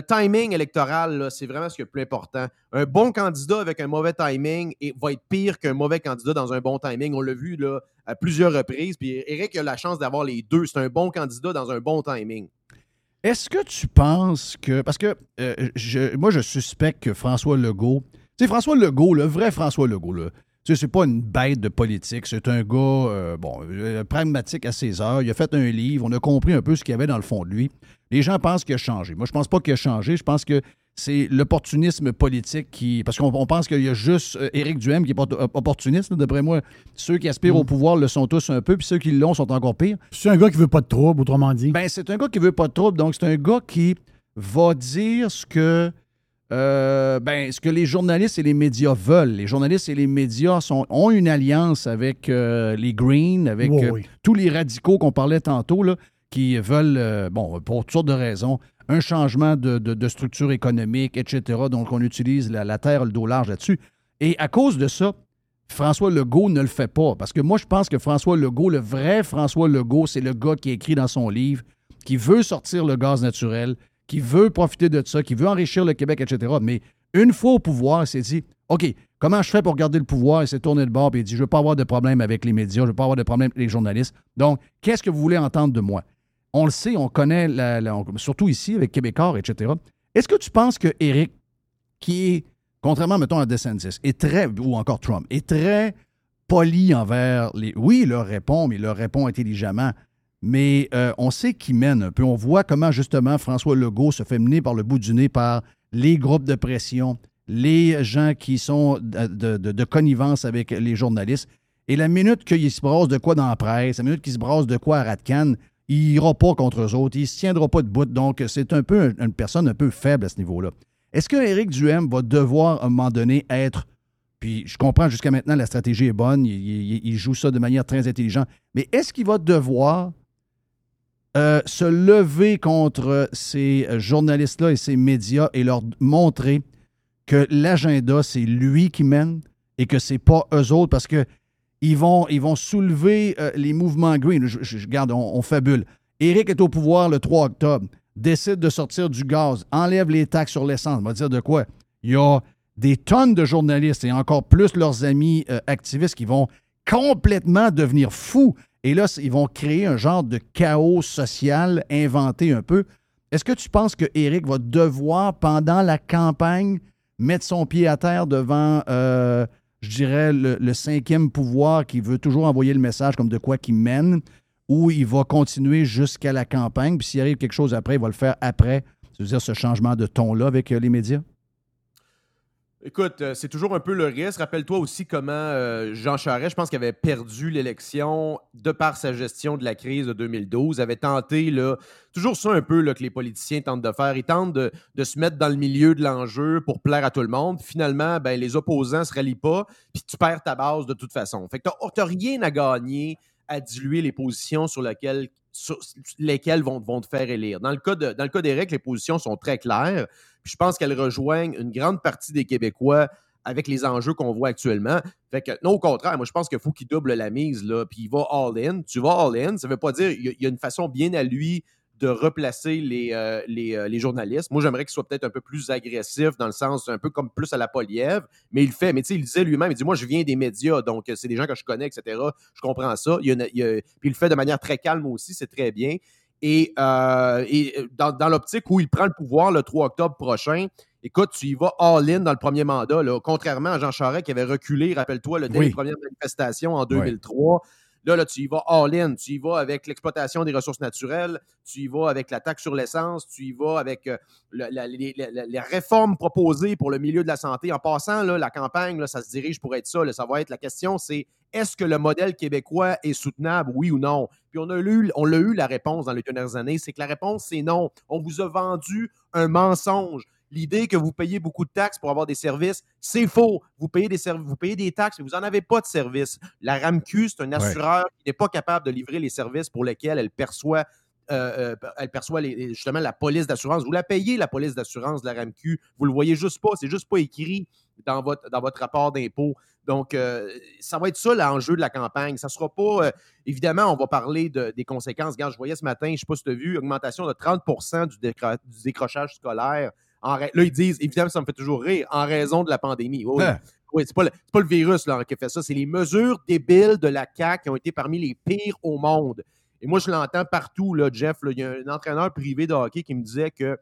timing électoral, c'est vraiment ce qui est le plus important. Un bon candidat avec un mauvais timing va être pire qu'un mauvais candidat dans un bon timing. On l'a vu à plusieurs reprises. Puis Eric a la chance d'avoir les deux. C'est un bon candidat dans un bon timing. Est-ce que tu penses que. Parce que euh, moi, je suspecte que François Legault. Tu sais, François Legault, le vrai François Legault, là, tu sais, c'est pas une bête de politique. C'est un gars, euh, bon, euh, pragmatique à ses heures. Il a fait un livre. On a compris un peu ce qu'il y avait dans le fond de lui. Les gens pensent qu'il a changé. Moi, je pense pas qu'il a changé. Je pense que c'est l'opportunisme politique qui. Parce qu'on pense qu'il y a juste euh, Éric Duhem qui est opportuniste. D'après moi, ceux qui aspirent au mm. pouvoir le sont tous un peu, puis ceux qui l'ont sont encore pires. C'est un gars qui veut pas de trouble, autrement dit. Ben, c'est un gars qui veut pas de trouble. Donc, c'est un gars qui va dire ce que. Euh, ben, ce que les journalistes et les médias veulent. Les journalistes et les médias sont, ont une alliance avec euh, les Greens, avec tous les radicaux qu'on parlait tantôt, là, qui veulent, bon, pour toutes sortes de raisons, un changement de, structure économique, etc. Donc, on utilise la, terre, le dos large là-dessus. Et à cause de ça, François Legault ne le fait pas. Parce que moi, je pense que François Legault, le vrai François Legault, c'est le gars qui écrit dans son livre, qui veut sortir le gaz naturel, qui veut profiter de ça, qui veut enrichir le Québec, etc. Mais une fois au pouvoir, il s'est dit OK, comment je fais pour garder le pouvoir? Il s'est tourné le bord et il dit Je ne veux pas avoir de problème avec les médias, je ne veux pas avoir de problème avec les journalistes. Donc, qu'est-ce que vous voulez entendre de moi? on le sait, on connaît, surtout ici avec Québécois, etc. Est-ce que tu penses que Eric, qui est, contrairement, mettons, à DeSantis, est très, ou encore Trump, est très poli envers les. Oui, il leur répond, mais il leur répond intelligemment. Mais euh, on sait qu'il mène un peu. On voit comment, justement, François Legault se fait mener par le bout du nez par les groupes de pression, les gens qui sont de, connivence avec les journalistes. Et la minute qu'il se brasse de quoi dans la presse, la minute qu'il se brasse de quoi à Ratcan, il n'ira pas contre eux autres, il ne se tiendra pas debout. Donc, c'est un peu une personne un peu faible à ce niveau-là. Est-ce que Éric Duhem va devoir, à un moment donné, être. Puis je comprends jusqu'à maintenant, la stratégie est bonne, il, joue ça de manière très intelligente, mais est-ce qu'il va devoir euh, se lever contre ces journalistes-là et ces médias et leur montrer que l'agenda, c'est lui qui mène et que c'est pas eux autres parce que ils vont, ils vont soulever euh, les mouvements green. Je, garde, on, fabule. Éric est au pouvoir le 3 octobre, décide de sortir du gaz, enlève les taxes sur l'essence. On va dire de quoi? Il y a des tonnes de journalistes et encore plus leurs amis euh, activistes qui vont complètement devenir fous. Et là, ils vont créer un genre de chaos social inventé un peu. Est-ce que tu penses que Éric va devoir, pendant la campagne, mettre son pied à terre devant euh, je dirais, le, cinquième pouvoir qui veut toujours envoyer le message comme de quoi qu'il mène, ou il va continuer jusqu'à la campagne, puis s'il arrive quelque chose après, il va le faire après, c'est-à-dire ce changement de ton-là avec euh, les médias? Écoute, euh, c'est toujours un peu le risque. Rappelle-toi aussi comment euh, Jean Charest, je pense qu'il avait perdu l'élection de par sa gestion de la crise de 2012, avait tenté, là, toujours ça un peu là, que les politiciens tentent de faire. Ils tentent de, se mettre dans le milieu de l'enjeu pour plaire à tout le monde. Finalement, ben, les opposants ne se rallient pas, puis tu perds ta base de toute façon. Fait que tu n'as rien à gagner à diluer les positions sur lesquelles, lesquelles vont, te faire élire. Dans le cas d'Éric, les positions sont très claires je pense qu'elle rejoignent une grande partie des Québécois avec les enjeux qu'on voit actuellement. Fait non, au contraire, moi, je pense qu'il faut qu'il double la mise, là, puis il va all-in. Tu vas all-in, ça ne veut pas dire qu'il y, a une façon bien à lui de replacer les, euh, euh, les, journalistes. Moi, j'aimerais qu'il soit peut-être un peu plus agressif, dans le sens un peu comme plus à la Polièvre, mais il le fait. Mais tu sais, il disait lui-même, il dit, moi, je viens des médias, donc c'est des gens que je connais, etc. Je comprends ça. Il, puis il le fait de manière très calme aussi, c'est très bien. Et, euh, euh, dans, l'optique où il prend le pouvoir le 3 octobre prochain, écoute, tu y vas all-in dans le premier mandat. contrairement à Jean Charest qui avait reculé, rappelle-toi, le dès les premières manifestations en 2003. Là, là, tu y vas all-in. Tu y vas avec l'exploitation des ressources naturelles, tu y vas avec la taxe sur l'essence, tu y vas avec euh, les, réformes proposées pour le milieu de la santé. En passant, la campagne, ça se dirige pour être ça. ça va être la question, c'est est-ce que le modèle québécois est soutenable, oui ou non? Puis on a eu, on a eu la réponse dans les dernières années, c'est que la réponse, c'est non. On vous a vendu un mensonge. L'idée que vous payez beaucoup de taxes pour avoir des services, c'est faux. Vous payez des, vous payez des taxes, mais vous n'en avez pas de services. La RAMQ, c'est un assureur qui n'est pas capable de livrer les services pour lesquels elle perçoit euh, euh, elle perçoit les- justement la police d'assurance. Vous la payez, la police d'assurance de la RAMQ. Vous le voyez juste pas. C'est juste pas écrit dans votre, dans votre rapport d'impôt. Donc, euh, ça va être ça l'enjeu de la campagne. Ça sera pas. évidemment, on va parler de- des conséquences. Regarde, je voyais ce matin, je ne sais pas si tu as vu, augmentation de 30 du, décro- du décrochage scolaire. En là, ils disent, évidemment, ça me fait toujours rire, en raison de la pandémie. Oui. Oui, c'est pas, le- pas le virus là, qui a fait ça, c'est les mesures débiles de la CAQ qui ont été parmi les pires au monde. Et moi, je l'entends partout, là, Jeff. là. Il y a un entraîneur privé de hockey qui me disait que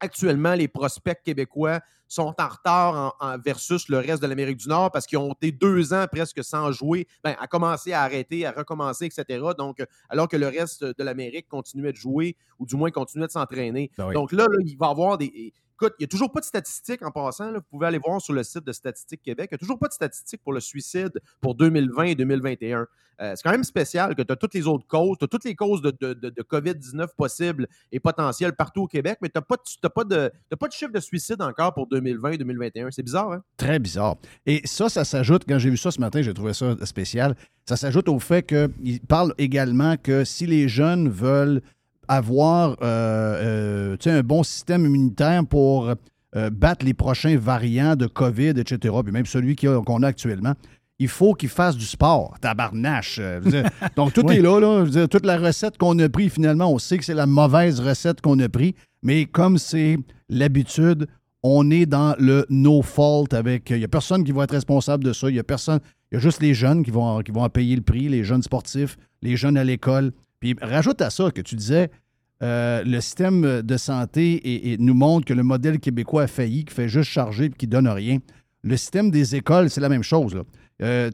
actuellement, les prospects québécois sont en retard en- en- versus le reste de l'Amérique du Nord parce qu'ils ont été deux ans presque sans jouer, ben, à commencer à arrêter, à recommencer, etc. Donc, euh, alors que le reste de l'Amérique continuait de jouer ou du moins continuait de s'entraîner. Ben oui. Donc là, là, il va y avoir des. Écoute, il n'y a toujours pas de statistiques en passant. Vous pouvez aller voir sur le site de Statistique Québec. Il n'y a toujours pas de statistiques pour le suicide pour 2020 et 2021. Euh, c'est quand même spécial que tu as toutes les autres causes, tu as toutes les causes de, de- de- de COVID-19 possibles et potentielles partout au Québec, mais tu n'as pas, pas, pas de chiffre de suicide encore pour 2020 et 2021. C'est bizarre, hein? Très bizarre. Et ça, ça s'ajoute, quand j'ai vu ça ce matin, j'ai trouvé ça spécial, ça s'ajoute au fait qu'il parle également que si les jeunes veulent avoir euh, euh, un bon système immunitaire pour euh, battre les prochains variants de COVID, etc., puis même celui qu'il qu'on a actuellement, il faut qu'ils fassent du sport, tabarnache. dire. Donc, tout Oui. est là, là. Dire, toute la recette qu'on a pris, finalement, on sait que c'est la mauvaise recette qu'on a pris, mais comme c'est l'habitude, on est dans le no fault avec. Il n'y a personne qui va être responsable de ça. Il y a personne. Il y a juste les jeunes qui vont, qui vont en payer le prix, les jeunes sportifs, les jeunes à l'école. Puis rajoute à ça que tu disais, euh, le système de santé et, et nous montre que le modèle québécois a failli, qui fait juste charger et qui donne rien. Le système des écoles, c'est la même chose. Là. Euh,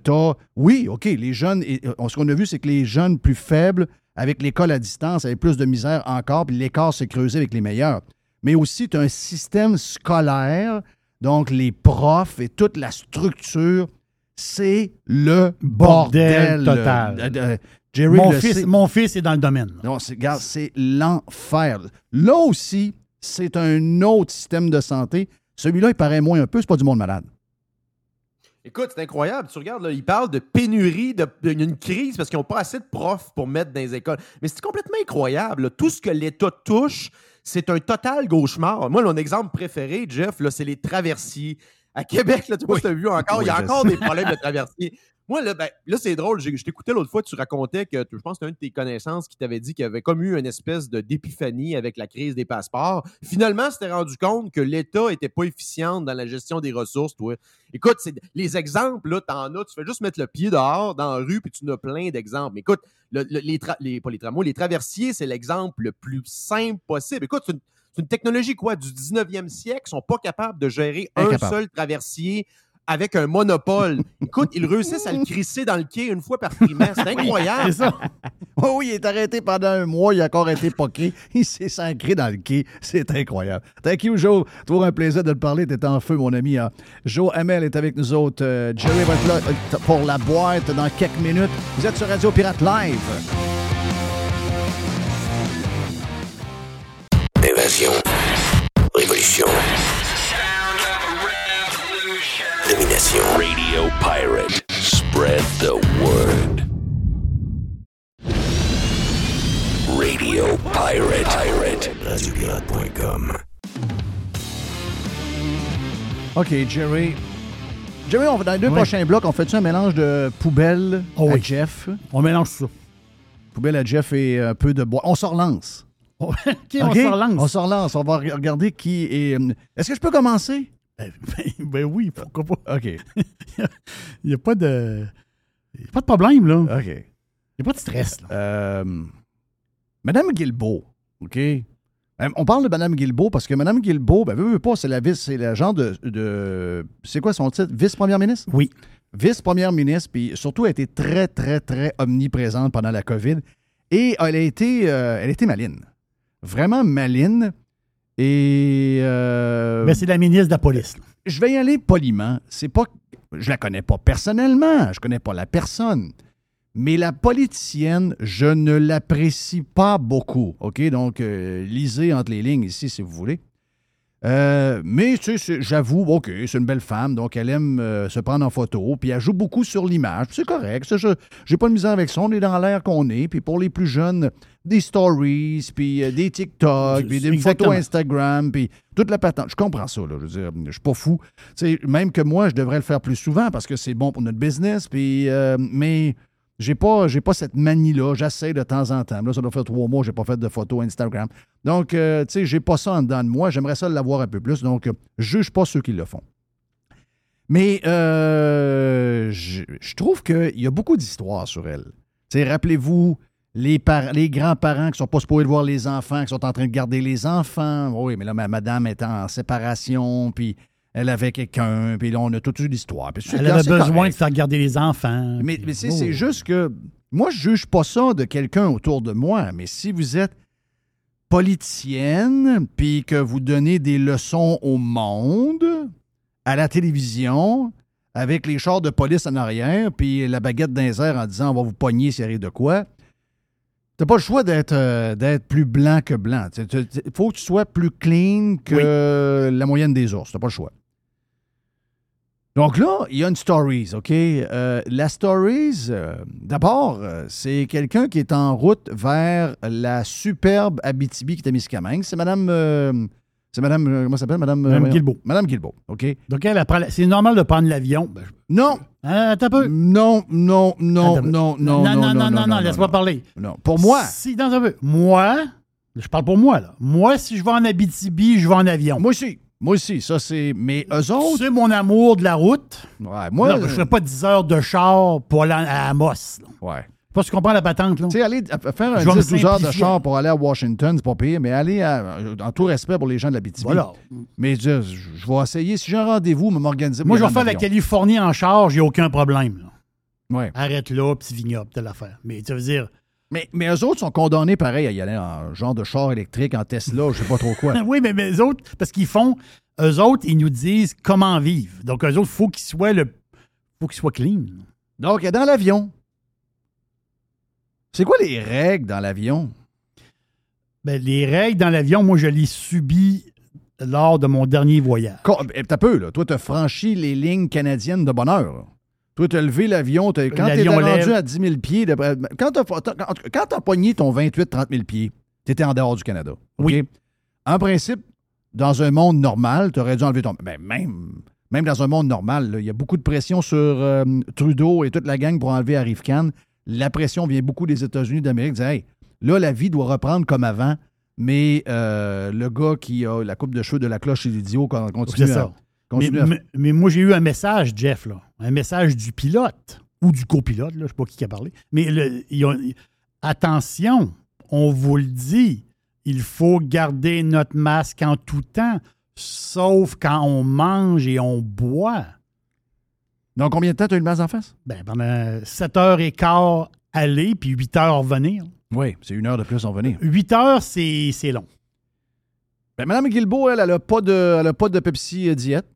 oui, OK, les jeunes, et, euh, ce qu'on a vu, c'est que les jeunes plus faibles, avec l'école à distance, avaient plus de misère encore, puis l'écart s'est creusé avec les meilleurs. Mais aussi, tu as un système scolaire, donc les profs et toute la structure, c'est le bordel, Bordel total. Jerry Mon le fils, sait. mon fils est dans le domaine. là. Non, c'est, regarde, c'est l'enfer. Là aussi, c'est un autre système de santé. Celui-là, il paraît moins un peu, c'est pas du monde malade. Écoute, c'est incroyable. Tu regardes, là, ils parlent de pénurie, de, de- une crise parce qu'ils n'ont pas assez de profs pour mettre dans les écoles. Mais c'est complètement incroyable. là. Tout ce que l'État touche, c'est un total cauchemar. Moi, mon exemple préféré, Jeff, là, c'est les traversiers. À Québec, là, tu vois, Oui. tu as vu encore, il y a encore sais. des problèmes de traversiers. Moi, là, ben, là c'est drôle. Je t'écoutais l'autre fois, tu racontais que je pense que c'était un de tes connaissances qui t'avait dit qu'il y avait comme eu une espèce de d'épiphanie avec la crise des passeports. Finalement, tu t'es rendu compte que l'État n'était pas efficient dans la gestion des ressources, toi. Écoute, les exemples, là, t'en as, tu fais juste mettre le pied dehors dans la rue, puis tu en as plein d'exemples. Mais Écoute, le- le- les, tra- les, pas les tramways, les traversiers, c'est l'exemple le plus simple possible. Écoute, c'est une, technologie, quoi, du 19e siècle, ils sont pas capables de gérer Incapable. un seul traversier avec un monopole. Écoute, ils réussissent à le crisser dans le quai une fois par trimestre. C'est incroyable. C'est ça. Oh oui, il est arrêté pendant un mois, il a encore été poqué. Il s'est sacré dans le quai. C'est incroyable. Thank you, Joe. Toujours un plaisir de te parler. T'es en feu, mon ami. hein. Joe Hamel est avec nous autres. Euh, Jerry va être là euh, pour la boîte dans quelques minutes. Vous êtes sur Radio Pirate Live. Évasion. Révolution. Radio Pirate. Spread the word. Radio Pirate. Pirate. RadioPirate.com. OK, Jerry. Jerry, on dans les deux Oui. prochains blocs, on fait-tu un mélange de poubelle Oh à oui. Jeff? On mélange ça. Poubelle à Jeff et un peu de bois. On se relance. OK, on OK? se relance. On se relance. On va re- regarder qui est. euh, Est-ce que je peux commencer? Ben, ben- ben oui, pourquoi pas? OK. Il n'y a pas de. il y a pas de problème, là. Il OK. n'y a pas de stress, là. Euh, Madame Guilbeault, OK? Euh, On parle de Madame Guilbeault parce que Madame Guilbeault, ben, veut, veut pas, c'est la vice, c'est la genre de, de- C'est quoi son titre? Vice-première ministre? Oui. Vice-première ministre, puis surtout, elle a été très, très, très omniprésente pendant la COVID. Et elle a été, euh, elle a été maline. Vraiment maline. Et. euh, Ben, c'est la ministre de la police. là. je vais y aller poliment. C'est pas, je la connais pas personnellement, je connais pas la personne, mais la politicienne, je ne l'apprécie pas beaucoup. Ok, donc euh, lisez entre les lignes ici si vous voulez. Euh, mais tu sais, j'avoue, OK, c'est une belle femme, donc elle aime euh, se prendre en photo, puis elle joue beaucoup sur l'image, c'est correct. Ça, je j'ai pas de misère avec ça. On est dans l'air qu'on est, puis pour les plus jeunes, des stories, puis euh, des TikTok, puis des photos Instagram, puis toute la patente. Je comprends ça, là. Je veux dire, je suis pas fou. Tu sais, même que moi, je devrais le faire plus souvent parce que c'est bon pour notre business, puis... mais... J'ai pas, j'ai pas cette manie-là. J'essaie de temps en temps. Là, ça doit faire trois mois j'ai pas fait de photos Instagram. Donc, euh, tu sais, j'ai pas ça en dedans de moi. J'aimerais ça l'avoir un peu plus. Donc, euh, juge pas ceux qui le font. Mais euh, je, trouve qu'il y a beaucoup d'histoires sur elle. Tu sais, rappelez-vous les, les grands-parents qui sont pas supposés de voir les enfants, qui sont en train de garder les enfants. Oui, mais là, ma madame est en séparation, puis elle avait quelqu'un, puis là, on a toute. Puis c'est Elle avait besoin correct. de faire garder les enfants. Mais, puis- mais c'est Oh. c'est juste que moi, je juge pas ça de quelqu'un autour de moi, mais si vous êtes politicienne, puis que vous donnez des leçons au monde, à la télévision, avec les chars de police en arrière, puis la baguette les airs en disant on va vous pogner s'il arrive de quoi, t'as pas le choix d'être euh, d'être plus blanc que blanc. Il faut que tu sois plus clean que la moyenne des ours. T'as pas le choix. Donc là, il y a une stories, OK? Euh, la stories, euh, d'abord, euh, c'est quelqu'un qui est en route vers la superbe Abitibi qui est à Miscamingue. C'est Madame... c'est Madame... comment ça s'appelle? Madame... Madame. Guilbeault. Madame Guilbeault, OK? Donc, elle, elle prend la- c'est normal de prendre l'avion. Ben, je- Non, Hein, attends un peu. non, non, non, Attends peu. non, non, non, non, non, non, non, laisse-moi parler. non. Pour moi, Si, dans un peu. Moi, je parle pour moi, là. Moi, si je vais en Abitibi, je vais en avion. moi aussi, moi aussi, ça c'est... Mais eux autres... C'est mon amour de la route. Ouais, moi... Je ne ferai pas 10 heures de char pour aller à Amos. là. Ouais. Pas si tu comprends la patente, là. Tu sais, aller à- faire un Je vais me 10-12 heures de char pour aller à Washington, c'est pas pire, mais aller à- en tout respect pour les gens de la BTB. Voilà. Mais je, je- vais essayer. Si j'ai un rendez-vous, je vais m'organiser. Moi, je vais faire la. Californie en char, j'ai aucun problème. là. Ouais. Arrête là, petit vignoble, telle affaire. Mais tu veux dire, Mais, mais eux autres sont condamnés pareil à y aller en genre de char électrique, en Tesla, je sais pas trop quoi. oui, mais, mais eux autres, parce qu'ils font, eux autres, ils nous disent comment vivre. Donc, eux autres, il faut qu'ils soient le. faut qu'ils soient clean. Donc, dans l'avion. C'est quoi les règles dans l'avion? Ben, les règles dans l'avion, moi, je les subis lors de mon dernier voyage. Eh, T'as peu, là. Toi, t'as franchi les lignes canadiennes de bonheur. Toi, t'as levé l'avion. t'as- Quand t'es rendu à 10 000 pieds, quand t'as quand, t'as pogné ton 28-30 000 pieds, t'étais en dehors du Canada. Oui. En principe, dans un monde normal, t'aurais dû enlever ton... Ben, même, même dans un monde normal, il y a beaucoup de pression sur euh, Trudeau et toute la gang pour enlever Arif Khan. La pression vient beaucoup des États-Unis d'Amérique. Hey, là, la vie doit reprendre comme avant, mais euh, le gars qui a la coupe de cheveux de la cloche et l'idiot con- continue, à. Mais, continue à- mais- mais moi, j'ai eu un message, Jeff, là. Un message du pilote ou du copilote, là, je ne sais pas qui a parlé. Mais le- ils ont- attention, on vous le dit, il faut garder notre masque en tout temps, sauf quand on mange et on boit. Donc, combien de temps tu as eu le masque en face? Ben, pendant 7 heures et quart aller, puis 8 heures revenir. Oui, c'est une heure de plus en venir. 8 heures, c'est c'est long. Ben, Mme Guilbeault, elle, elle n'a pas, de- elle a pas de Pepsi euh, diète.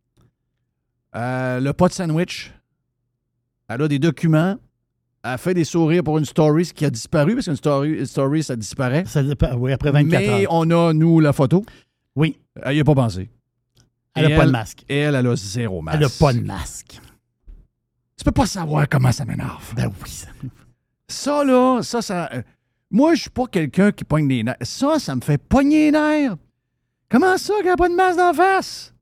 Euh, n'a pas de sandwich. Elle a des documents. Elle fait des sourires pour une story ce qui a disparu, parce qu'une story, story, ça disparaît. Ça dépend- oui, après 24 Mais heures. on a, nous, la photo. Oui, Elle n'y a pas pensé. elle n'a pas de masque. Et elle, elle a zéro masque. Elle n'a pas de masque. Tu peux pas savoir comment ça m'énerve. Ben oui. ça- Ça, là, ça, ça. euh, moi, je suis pas quelqu'un qui pogne les nerfs. Ça, ça me fait pogner les nerfs. Comment ça qu'elle n'a pas de masque d'en face?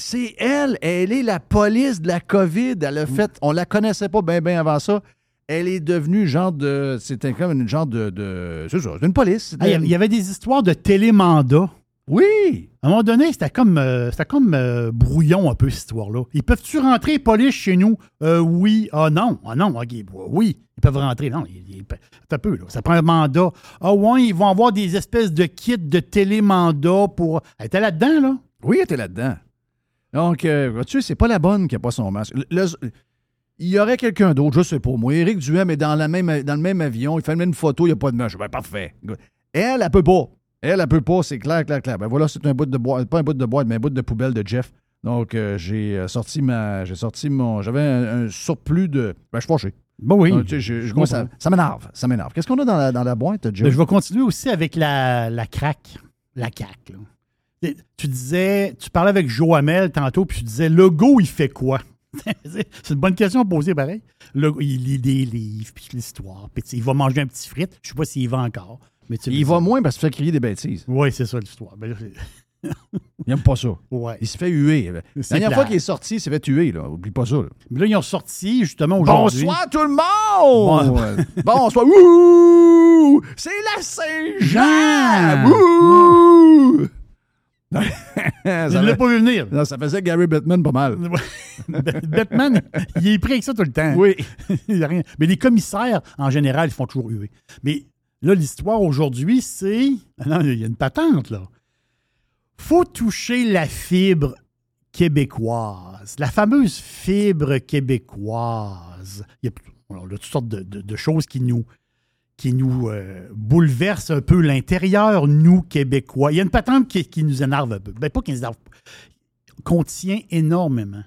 C'est elle. Elle est la police de la COVID. Elle a Mm. fait. On la connaissait pas bien, bien avant ça. Elle est devenue genre de. C'était comme une genre de. de c'est ça, c'est une police. Ah, Il y avait- des histoires de télémandat. Oui! À un moment donné, c'était comme, euh, c'était comme euh, brouillon un peu, cette histoire-là. Ils peuvent-tu rentrer police chez nous? Euh, oui. Ah non. Ah non. OK. Oui. Ils peuvent rentrer. Non. Ils, ils- c'est un peu, là. Ça prend un mandat. Ah ouais, ils vont avoir des espèces de kits de télémandat pour. Elle était là-dedans, là? Oui, elle était là-dedans. Donc, euh, vois-tu, c'est pas la bonne qui n'a pas son masque. Le- le- il y aurait quelqu'un d'autre, je sais pas moi. Éric Duhem est dans, la même, dans le même avion, il fait même une photo, il n'y a pas de masque. Ben, parfait. Elle, elle peut pas. Elle, elle peut pas, c'est clair, clair, clair. Ben voilà, c'est un bout de boîte, pas un bout de boîte, mais un bout de poubelle de Jeff. Donc, euh, j'ai euh, sorti ma. J'ai sorti mon. J'avais un, un surplus de. Ben, je suis fâché. Bon, oui. Donc, tu sais, je- je- moi, ça, ça m'énerve. Ça m'énerve. Qu'est-ce qu'on a dans la, dans la boîte, Jeff? Ben, je vais continuer aussi avec la, la craque. La CAQ. là. Tu tu disais, tu parlais avec Joe Hamel tantôt, puis tu disais, le go, il fait quoi? C'est une bonne question à poser, pareil. Le, il lit des livres, puis l'histoire, puis tu il va manger un petit frite. Je sais pas s'il va encore. Mais tu Il va moins parce qu'il se fait crier des bêtises. Oui, c'est ça l'histoire. Ben Il aime pas ça. ouais. Il se fait huer. La dernière fois qu'il est sorti, il s'est fait huer. Là. Oublie pas ça. là. Mais là, ils ont sorti justement aujourd'hui. Bonsoir tout le monde! Bonsoir. C'est la Saint-Jean! Jean! Ça, ne l'ai fait- pas vu venir. non, ça faisait Gary Bettman pas mal. Batman, il est pris avec ça tout le temps. Oui. Il a rien. Mais les commissaires, en général, ils font toujours huer. Mais là, l'histoire aujourd'hui, c'est. Ah Non, il y a une patente, là. faut toucher la fibre québécoise, la fameuse fibre québécoise. Il y a, il toutes sortes de, de- de choses qui nous, qui nous euh, bouleversent un peu l'intérieur, nous, Québécois. Il y a une patente qui, nous énerve un peu. Ben, pas qui nous énerve, contient énormément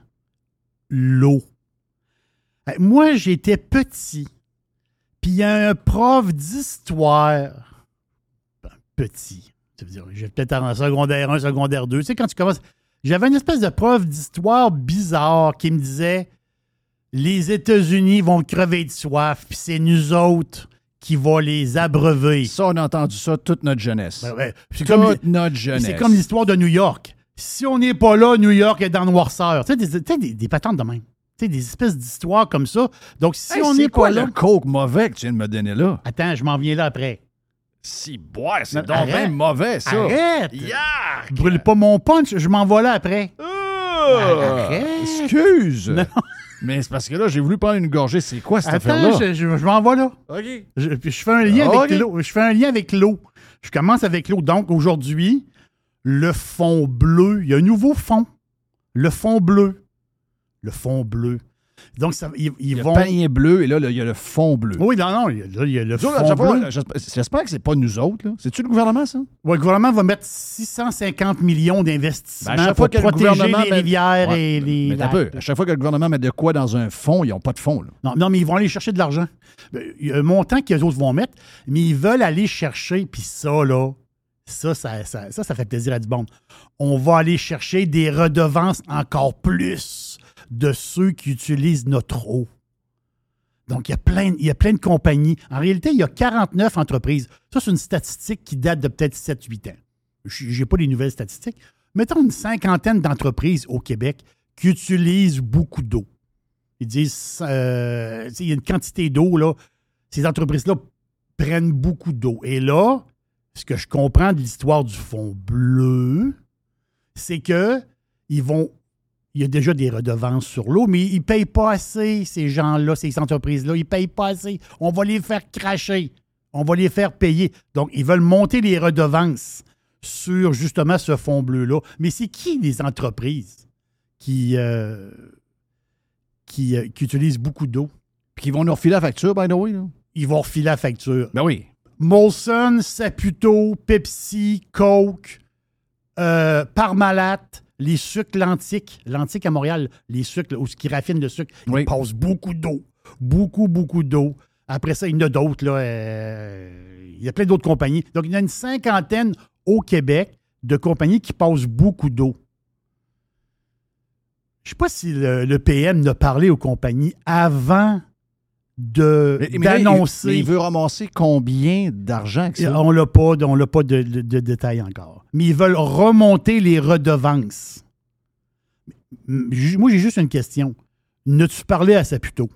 l'eau. Moi, j'étais petit, puis il y a un prof d'histoire, ben, petit, ça veut dire, j'ai peut-être en secondaire 1, secondaire 2, tu sais, quand tu commences, j'avais une espèce de prof d'histoire bizarre qui me disait, les États-Unis vont crever de soif, puis c'est nous autres qui va les abreuver. Ça, on a entendu ça toute notre jeunesse. Ben ouais, C'est toute comme, notre jeunesse. c'est comme l'histoire de New York. Si on n'est pas là, New York est dans le noirceur. Tu sais, des, des, des patentes de même. Tu sais, des espèces d'histoires comme ça. Donc, si Hey, on c'est n'est pas là. le coke mauvais que tu viens de me donner là? Attends, je m'en viens là après. Si, boire, c'est donc bien mauvais, ça. Arrête! Yark! Brûle pas mon punch, je m'en vais là après. Ah! Arrête. Excuse! Non. Mais c'est parce que là, j'ai voulu prendre une gorgée. C'est quoi cette Attends, affaire-là? je, je- je m'en vais là. OK. Je, puis je fais un lien Ah, avec ok. l'eau. Je fais un lien avec l'eau. Je commence avec l'eau. Donc, aujourd'hui, le fond bleu. Il y a un nouveau fond. Le fond bleu. Le fond bleu. Donc, ça, ils, ils a vont. le panier bleu et là, il y a le fond bleu. Oui, non, non, il y a, là, il y a le fond bleu. j'espère que c'est pas nous autres. C'est-tu le gouvernement, ça? Ouais, le gouvernement va mettre 650 millions d'investissements Ben, pour fois que le protéger gouvernement les met- rivières Ouais, et les. Mais t'as lacs. peu. À chaque fois que le gouvernement met de quoi dans un fond, ils n'ont pas de fond. là. Non, non, mais ils vont aller chercher de l'argent. Ben, Il y a un montant qu'ils autres vont mettre, mais ils veulent aller chercher, puis ça, là, ça ça, ça, ça, ça fait plaisir à du monde. On va aller chercher des redevances encore plus de ceux qui utilisent notre eau. Donc, il y, a plein, y a plein de compagnies. En réalité, il y a 49 entreprises. Ça, c'est une statistique qui date de peut-être 7-8 ans. Je n'ai pas les nouvelles statistiques. Mettons une cinquantaine d'entreprises au Québec qui utilisent beaucoup d'eau. Ils disent, euh, il y a une quantité d'eau, là. Ces entreprises-là prennent beaucoup d'eau. Et là, ce que je comprends de l'histoire du fond bleu, c'est que ils vont. Il y a déjà des redevances sur l'eau, mais ils ne payent pas assez, ces gens-là, ces entreprises-là. Ils ne payent pas assez. On va les faire cracher. On va les faire payer. Donc, ils veulent monter les redevances sur justement ce fond bleu-là. Mais c'est qui les entreprises qui, euh, qui, euh, qui utilisent beaucoup d'eau? Puis ils vont nous refiler la facture, by the way. Là. Ils vont refiler la facture. Ben oui. Molson, Saputo, Pepsi, Coke, euh, Parmalat, les sucres l'antique, l'antique à Montréal, les sucres, où ce qui raffinent le sucre, Oui. ils passent beaucoup d'eau. Beaucoup, beaucoup d'eau. Après ça, il y en a d'autres. là, euh, il y a plein d'autres compagnies. Donc, il y en a une cinquantaine au Québec de compagnies qui passent beaucoup d'eau. Je ne sais pas si le, le PM n'a parlé aux compagnies avant il- d'annoncer. mais il veut ramasser combien d'argent avec Et ça? On l'a pas, on l'a pas de, de- de détails encore. Mais ils veulent remonter les redevances. Moi, j'ai juste une question. N'as-tu parlé à Saputo?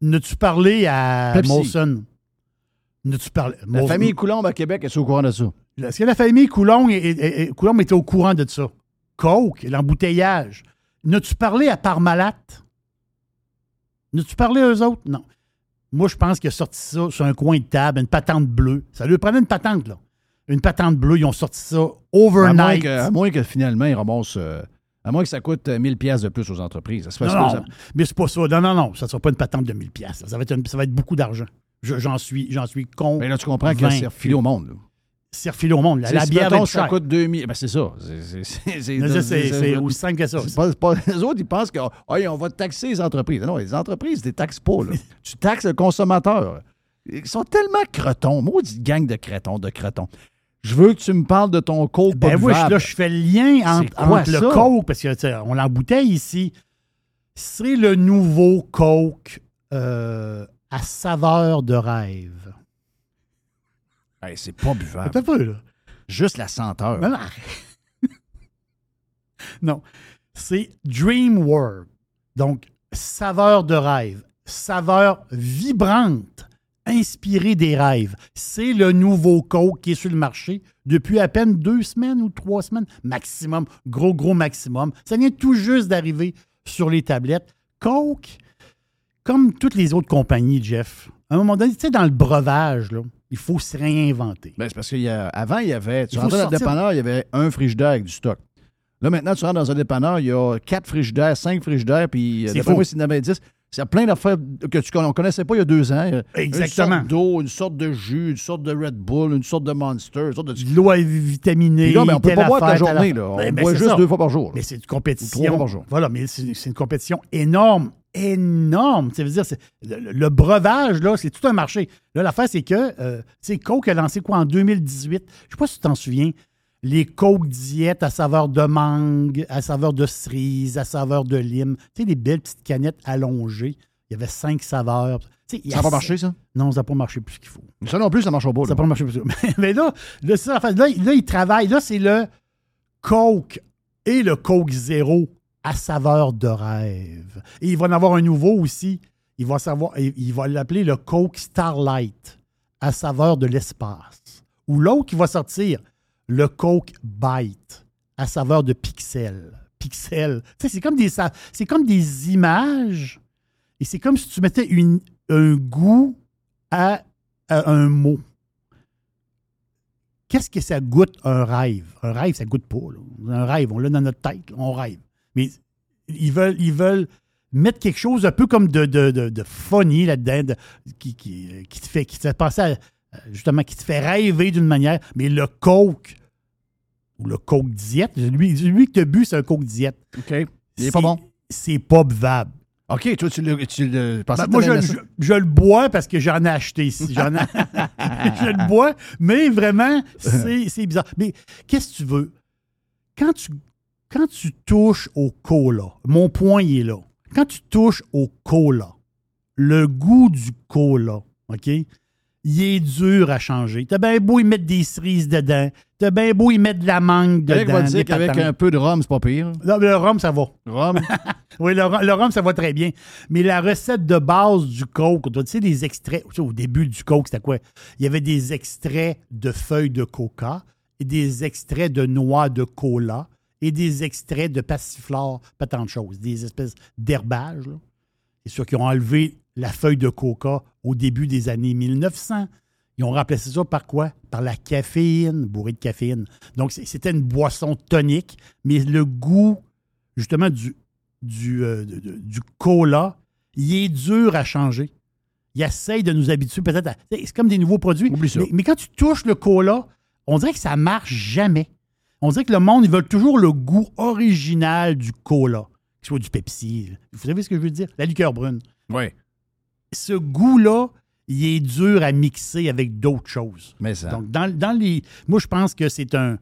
N'as-tu parlé à Pepsi. Molson? N'as-tu parlé... La Molson- famille Coulombe à Québec est au courant de ça. Est-ce que la famille Coulomb, est- est- était au courant de ça? Coke, l'embouteillage. N'as-tu parlé à Parmalat? N'as-tu parlé à eux autres? Non. Moi, je pense qu'il a sorti ça sur un coin de table, une patente bleue. Ça lui prenait une patente, là. Une patente bleue, ils ont sorti ça À moins, overnight. que, à moins que finalement, ils ramassent. euh, à moins que ça coûte euh, 1000 pièces de plus aux entreprises. Ça se fait Non, ça, non, ça- mais c'est pas ça. Non, non, non. Ça ne sera pas une patente de 1000 pièces. Ça va être une- ça va être beaucoup d'argent. Je- J'en suis, j'en suis con. Mais là, tu comprends que c'est refilé au monde. là. C'est refilé au monde. La, la bière va ça coûte 2000. Ben, c'est ça. C'est- c'est- c'est- c'est- Mais ça, C'est c'est- c'est aussi simple que ça. Pas, pas- les autres, ils pensent qu'on on va taxer les entreprises. Non, les entreprises, tu les taxes pas. là. tu taxes le consommateur. Ils sont tellement cretons. Maudite gang de cretons, de cretons. Je veux que tu me parles de ton coke Ben oui, là, je fais le lien entre, C'est quoi entre le? Coke, parce qu'on l'embouteille ici. C'est le nouveau Coke euh, à saveur de rêve. Hey, c'est pas buvable. Peu, là. Juste la senteur. Non, non, arrête. non. C'est Dream World. Donc, saveur de rêve. Saveur vibrante, inspirée des rêves. C'est le nouveau Coke qui est sur le marché depuis à peine deux semaines ou trois semaines, maximum. Gros, gros maximum. Ça vient tout juste d'arriver sur les tablettes. Coke, comme toutes les autres compagnies, Jeff, à un moment donné, tu sais, dans le breuvage, là, il faut se réinventer. Ben, c'est parce qu'avant, il y avait. Tu Il rentrais dans le dépanneur, il y avait un frigidaire avec du stock. Là, maintenant, tu rentres dans un dépanneur, il y a quatre frigidaires, cinq frigidaires, puis euh, C'est faux. s'il y en avait dix. C'est plein d'affaires que tu ne connaissais pas il y a deux ans. Exactement. Une sorte d'eau, une sorte de jus, une sorte de Red Bull, une sorte de Monster, une sorte de. De l'eau à vitaminée. Puis là, ben, on peut telle pas boire la telle journée. Là. On Ben, ben, boit juste ça. deux fois par jour. Mais c'est une Ou trois compétition. fois par jour. Voilà, mais c'est une compétition énorme, énorme. Ça veut dire, le, le breuvage, là, c'est tout un marché. Là, l'affaire, c'est que, euh, tu sais, Coke a lancé quoi en 2018? Je sais pas si tu t'en souviens. Les Coke diète à saveur de mangue, à saveur de cerise, à saveur de lime. Tu sais, des belles petites canettes allongées. Il y avait cinq saveurs. Ça n'a pas marché, ça? Non, ça n'a pas marché plus qu'il faut. Ça non plus, ça marche pas. Ça n'a pas marché plus qu'il faut. Mais là, là, là, là, il travaille. Là, c'est le Coke et le Coke Zéro à saveur de rêve. Et il va en avoir un nouveau aussi. Il va savoir, il va l'appeler le Coke Starlight à saveur de l'espace. Ou l'autre qui va sortir, le Coke Bite à saveur de pixel. Pixel. Tu sais, c'est comme des, c'est comme des images et c'est comme si tu mettais un goût à, un mot. Qu'est-ce que ça goûte un rêve? Un rêve, ça goûte pas. Un rêve, on l'a dans notre tête, on rêve. Mais ils veulent, ils veulent mettre quelque chose un peu comme de, de, de, de funny là-dedans, de- qui, qui, qui te fait, qui te fait penser à, justement, qui te fait rêver d'une manière. Mais le Coke, ou le Coke diète, lui, lui que tu bu, c'est un Coke diète. OK. Il est C'est- pas bon. C'est pas buvable. OK, toi, tu le, tu le Ben, moi, je, je- je le bois parce que j'en ai acheté ici. J'en ai- je le bois, mais vraiment, c'est bizarre. Mais qu'est-ce que tu veux? Quand tu, quand tu touches au cola, mon point il est là. Quand tu touches au cola, le goût du cola, OK? Il est dur à changer. T'as bien beau y mettre des cerises dedans. T'as bien beau y mettre de la mangue dedans. va des dire qu'avec un peu de rhum, c'est pas pire. Non, mais le rhum, ça va. Rhum? Oui, le, rhum- le rhum, ça va très bien. Mais la recette de base du Coke, tu sais, des extraits, tu sais, au début du Coke, c'était quoi? Il y avait des extraits de feuilles de coca et des extraits de noix de cola et des extraits de passiflore, pas tant de choses, des espèces d'herbages. C'est sûr qu'ils ont enlevé la feuille de coca au début des années 1900. Ils ont remplacé ça par quoi? Par la caféine, bourrée de caféine. Donc, c'était une boisson tonique, mais le goût, justement, du, du, euh, du cola, il est dur à changer. Il essaye de nous habituer peut-être à. C'est comme des nouveaux produits. Oublie ça. Mais, mais quand tu touches le cola, on dirait que ça marche jamais. On dirait que le monde, ils veulent toujours le goût original du cola, que ce soit du Pepsi. Vous savez ce que je veux dire? La liqueur brune. Oui. Ce goût-là, il est dur à mixer avec d'autres choses. Mais ça. Donc, dans, dans les. Moi, je pense que c'est un.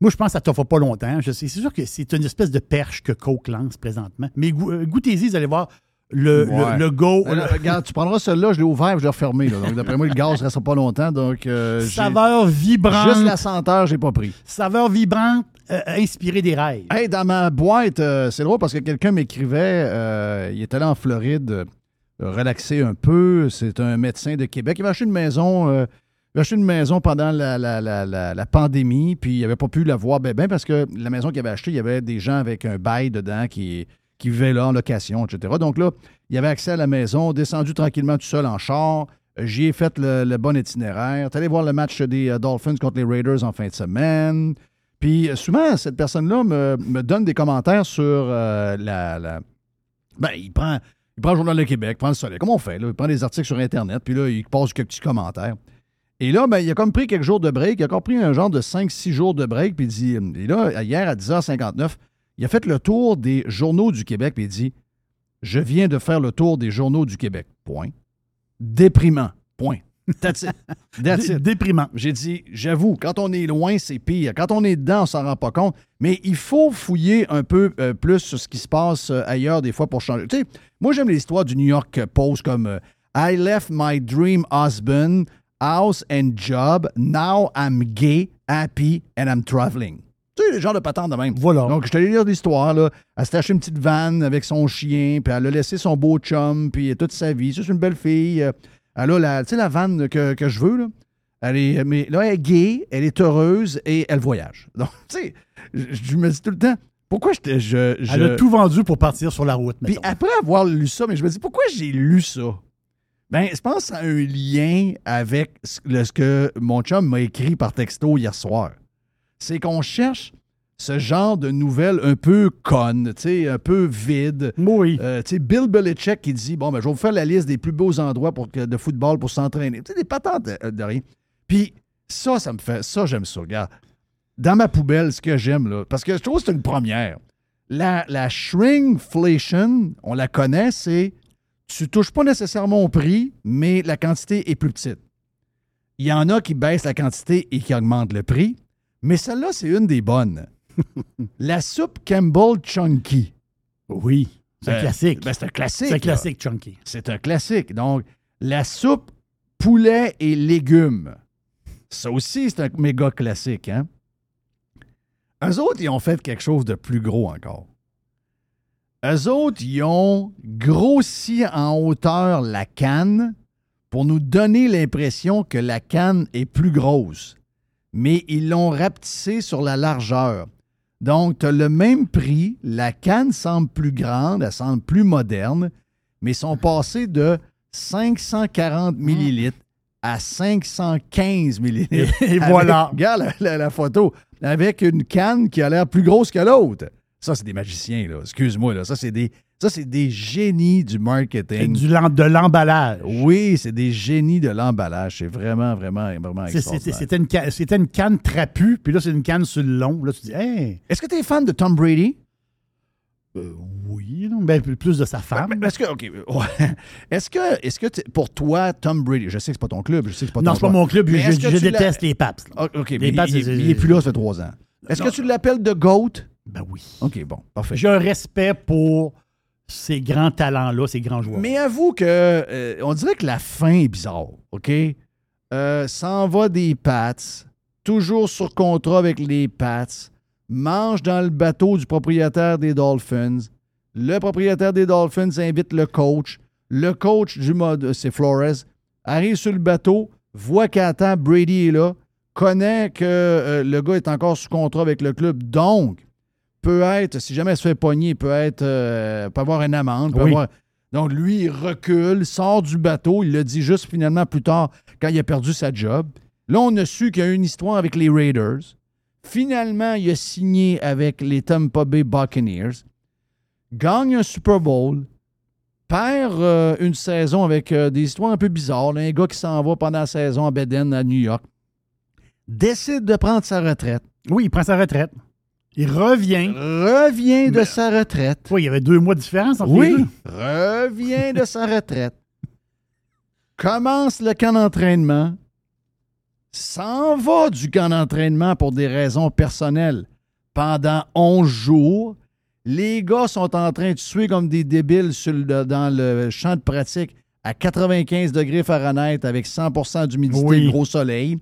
Moi, je pense que ça ne t'offre pas longtemps. C'est sûr que c'est une espèce de perche que Coke lance présentement. Mais go- euh, goûtez-y, vous allez voir le, le- Ouais. le go. Euh, regarde, tu prendras celui-là, je l'ai ouvert, je l'ai refermé. là. Donc, d'après moi, le gaz ne restera pas longtemps. Donc, euh, saveur vibrante. juste la senteur, j'ai pas pris. Saveur vibrante, euh, inspirée des rêves. Hey, dans ma boîte, euh, c'est drôle parce que quelqu'un m'écrivait, euh, il est allé en Floride euh, relaxer un peu. C'est un médecin de Québec. Il va acheter une maison. euh, il a acheté une maison pendant la, la- la- la- la pandémie, puis il n'avait pas pu la voir bien ben parce que la maison qu'il avait achetée, il y avait des gens avec un bail dedans qui, qui vivaient là en location, etc. Donc là, il avait accès à la maison, descendu tranquillement tout seul en char. J'y ai fait le, bon itinéraire. T'es allé voir le match des euh, Dolphins contre les Raiders en fin de semaine. Puis euh, souvent, cette personne-là me, donne des commentaires sur euh, la, Ben, il prend, il prend le Journal de Québec, prend le Soleil, comme on fait. Il prend des articles sur Internet, puis là, il passe quelques petits commentaires. Et là, ben, il a comme pris quelques jours de break. Il a encore pris un genre de 5-6 jours de break. Puis il dit, et là, hier à 10h59, il a fait le tour des journaux du Québec. Puis il dit Je viens de faire le tour des journaux du Québec. Point. Déprimant. Point. That's it. That's Dé- it. Déprimant. J'ai dit, j'avoue, quand on est loin, c'est pire. Quand on est dedans, on s'en rend pas compte. Mais il faut fouiller un peu euh, plus sur ce qui se passe euh, ailleurs des fois pour changer. Tu sais, moi, j'aime l'histoire du New York Post comme euh, I left my dream husband, house and job. Now I'm gay, happy and I'm traveling. Tu sais, le genre de patente de même. Voilà. Donc, je t'allais lire l'histoire, là. Elle s'est acheté une petite vanne avec son chien, puis elle a laissé son beau chum, puis toute sa vie. C'est une belle fille. Euh, Elle a la, tu sais, la vanne que, que je veux, là. Elle est, mais là, elle est gay, elle est heureuse et elle voyage. Donc, tu sais, je, je me dis tout le temps, pourquoi je, je, je- Elle a tout vendu pour partir sur la route. Puis après avoir lu ça, mais je me dis, pourquoi j'ai lu ça? Ben, je pense a un lien avec ce le- ce que mon chum m'a écrit par texto hier soir. C'est qu'on cherche ce genre de nouvelles un peu connes, tu sais, un peu vides. Oui. Euh, tu sais, Bill Belichick qui dit Bon, ben, je vais vous faire la liste des plus beaux endroits pour de football pour s'entraîner. Tu sais, des patentes de, de rien. Puis ça, ça me fait. Ça, j'aime ça, regarde. Dans ma poubelle, ce que j'aime, là, parce que je trouve que c'est une première. La, la shrinkflation, on la connaît, c'est tu touches pas nécessairement au prix, mais la quantité est plus petite. Il y en a qui baissent la quantité et qui augmentent le prix, mais celle-là, c'est une des bonnes. la soupe Campbell Chunky. Oui. C'est un Euh, classique. ben, c'est un classique. c'est un là. classique, Chunky. C'est un classique. Donc, la soupe poulet et légumes. Ça aussi, c'est un méga classique. Hein? Eux autres, ils ont fait quelque chose de plus gros encore. Eux autres, ils ont grossi en hauteur la canne pour nous donner l'impression que la canne est plus grosse. Mais ils l'ont rapetissée sur la largeur. Donc, tu as le même prix, la canne semble plus grande, elle semble plus moderne, mais ils sont passés de 540 millilitres à 515 millilitres. Et Avec- voilà. regarde la, la- la photo. Avec une canne qui a l'air plus grosse que l'autre. Ça, c'est des magiciens, là. Excuse-moi, là. Ça, c'est des, ça, c'est des génies du marketing. Du de l'emballage. Oui, c'est des génies de l'emballage. C'est vraiment, vraiment, vraiment C'était extraordinaire. c'était une, ca- c'était une canne trapue, puis là, c'est une canne sur le long. Là, tu dis, hey, Est-ce que tu es fan de Tom Brady? euh, oui, non, ben, plus de sa femme. Ben, Est-ce que, OK, ouais. Est-ce que, est-ce que pour toi, Tom Brady, je sais que c'est pas ton club, je sais que c'est pas non, ton c'est pas mon club, Mais je, je déteste les Paps. là. Ah, OK, Les mais il, Pats, il- il est plus là, ça fait trois ans. Est-ce que Non. tu l'appelles de GOAT? Ben oui. OK, bon, parfait. J'ai un respect pour ces grands talents-là, ces grands joueurs. Mais avoue que euh, on dirait que la fin est bizarre, OK? Euh, S'en va des Pats, toujours sur contrat avec les Pats, mange dans le bateau du propriétaire des Dolphins. Le propriétaire des Dolphins invite le coach. Le coach du mode, c'est Flores, arrive sur le bateau, voit qu'attend Brady est là, connaît que euh, le gars est encore sous contrat avec le club, donc peut être, si jamais elle se fait pogner, peut être, euh, peut avoir une amende, peut Oui. avoir- donc, lui, il recule, sort du bateau. Il le dit juste finalement plus tard quand il a perdu sa job. Là, on a su qu'il y a eu une histoire avec les Raiders. Finalement, il a signé avec les Tampa Bay Buccaneers. Gagne un Super Bowl. Perd euh, une saison avec euh, des histoires un peu bizarres. là. un gars qui s'en va pendant la saison à Beden, à New York. Décide de prendre sa retraite. Oui, il prend sa retraite. Il revient. Revient de sa retraite. Oui, il y avait deux mois de différence entre les Oui, deux. revient de sa retraite, commence le camp d'entraînement, s'en va du camp d'entraînement pour des raisons personnelles pendant 11 jours. Les gars sont en train de suer comme des débiles sur le- dans le champ de pratique à 95 degrés Fahrenheit avec 100% d'humidité Oui. et gros soleil.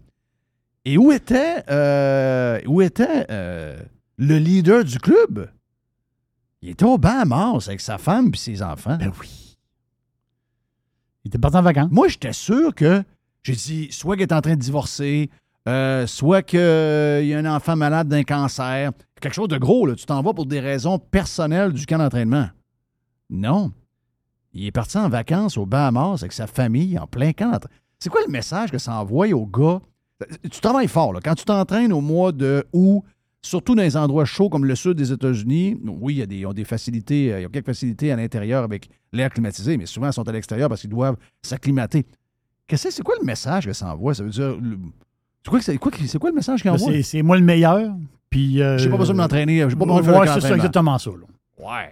Et où était, euh, où était euh, le leader du club? Il était au Bahamas avec sa femme et ses enfants. Ben oui. Il était parti en vacances. Moi, j'étais sûr que, j'ai dit, soit qu'il est en train de divorcer, euh, soit qu'il y a un enfant malade d'un cancer, quelque chose de gros, là. tu t'en vas pour des raisons personnelles du camp d'entraînement. Non. Il est parti en vacances aux Bahamas avec sa famille en plein camp d'entraînement. C'est quoi le message que ça envoie aux gars? Tu travailles fort, là. Quand tu t'entraînes au mois de août, surtout dans les endroits chauds comme le sud des États-Unis, oui, il y a des, ils ont des facilités, euh, il y a quelques facilités à l'intérieur avec l'air climatisé, mais souvent ils sont à l'extérieur parce qu'ils doivent s'acclimater. Qu'est-ce que c'est quoi le message que ça envoie? Ça veut dire. C'est quoi, c'est quoi, que- c'est quoi le message qu'il Ben, envoie? C'est moi le meilleur. Puis. euh, J'ai pas besoin de m'entraîner, j'ai pas besoin de Ouais, faire le c'est ça, exactement ça. là. Ouais.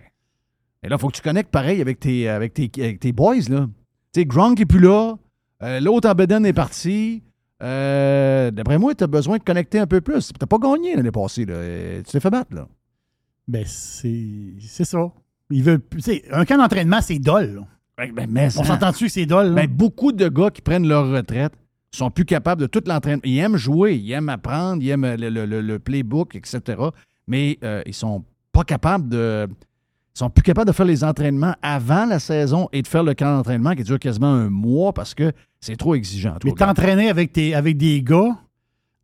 Et là, il faut que tu connectes pareil avec tes, avec tes, avec tes boys, là. Tu sais, Gronk est plus là. Euh, L'autre en est parti. Euh, D'après moi, tu as besoin de connecter un peu plus. Tu pas gagné l'année passée. Là. Tu t'es fait battre. Là. Ben, c'est c'est ça. Ils veulent un camp d'entraînement, c'est dol. Ben, mais On s'entend-tu que c'est dol? ben, beaucoup de gars qui prennent leur retraite sont plus capables de tout l'entraînement. Ils aiment jouer, ils aiment apprendre, ils aiment le, le- le- le playbook, etc. Mais euh, ils sont pas capables de. Ils sont plus capables de faire les entraînements avant la saison et de faire le camp d'entraînement qui dure quasiment un mois parce que c'est trop exigeant. Mais t'entraîner avec, tes- avec des gars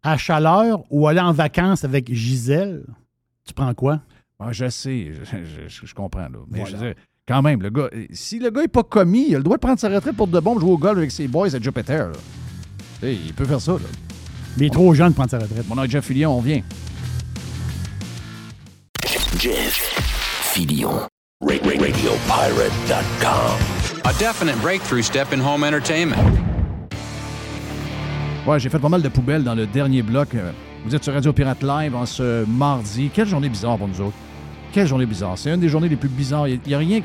à chaleur ou aller en vacances avec Gisèle, tu prends quoi? Ouais, je sais, je, je- je comprends. Là. Mais Voilà. je veux dire, quand même, le gars, si le gars n'est pas commis, il a le droit de prendre sa retraite pour de bon jouer au golf avec ses boys à Jupiter. là. Il peut faire ça. Là. Mais il est trop jeune de prendre sa retraite. Mon nom est Jeff Fillion, on vient. Jeff Ra- RadioPirate.com. A definite breakthrough step in home entertainment. Ouais, j'ai fait pas mal de poubelles dans le dernier bloc. Euh, Vous êtes sur Radio Pirate Live en ce mardi. Quelle journée bizarre pour nous autres. Quelle journée bizarre. C'est une des journées les plus bizarres. Il n'y a, rien.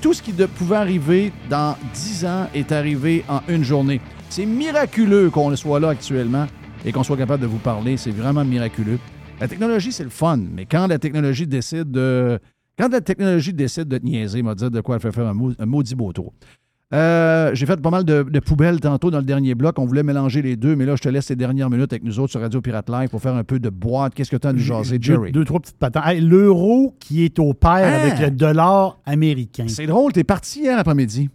Tout ce qui de- pouvait arriver dans 10 ans est arrivé en une journée. C'est miraculeux qu'on soit là actuellement et qu'on soit capable de vous parler. C'est vraiment miraculeux. La technologie, c'est le fun, mais quand la technologie décide de. Quand la technologie décide de te niaiser, m'a dit de quoi elle fait faire un, mau- un maudit beau tour. Euh, J'ai fait pas mal de, de poubelles tantôt dans le dernier bloc. On voulait mélanger les deux, mais là, je te laisse les dernières minutes avec nous autres sur Radio Pirate Live pour faire un peu de boîte. Qu'est-ce que tu as à nous jaser, Deux, Jerry? deux, trois petites patentes. Hey, L'euro qui est au pair Ah! avec le dollar américain. C'est drôle, t'es parti hier après-midi.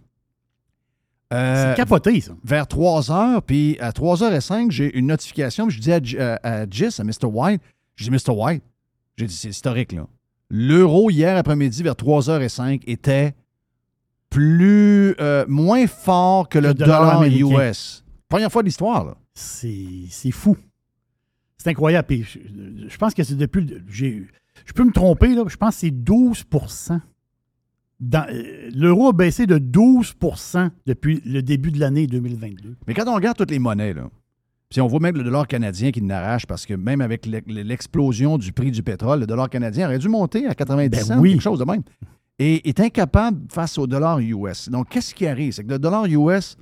Euh, C'est capoté, ça. vers 3 h, puis à 3h05, j'ai une notification. Je dis à, euh, à Jess, à Mr. White, je dis Mr. White, j'ai dit c'est historique, là. L'euro hier après-midi vers 3h05 était plus euh, moins fort que le, Le dollar dollar, américain. US. Première fois de l'histoire, là. C'est fou. C'est incroyable. Puis je, je pense que c'est depuis. Je peux me tromper, là. Je pense que c'est 12 Dans- euh, L'euro a baissé de 12% depuis le début de l'année 2022. Mais quand on regarde toutes les monnaies, là, puis on voit même le dollar canadien qui n'arrache parce que même avec l'e- l'explosion du prix du pétrole, le dollar canadien aurait dû monter à 90 Ben cents, oui. quelque chose de même. Et est incapable face au dollar US. Donc, qu'est-ce qui arrive? C'est que le dollar US,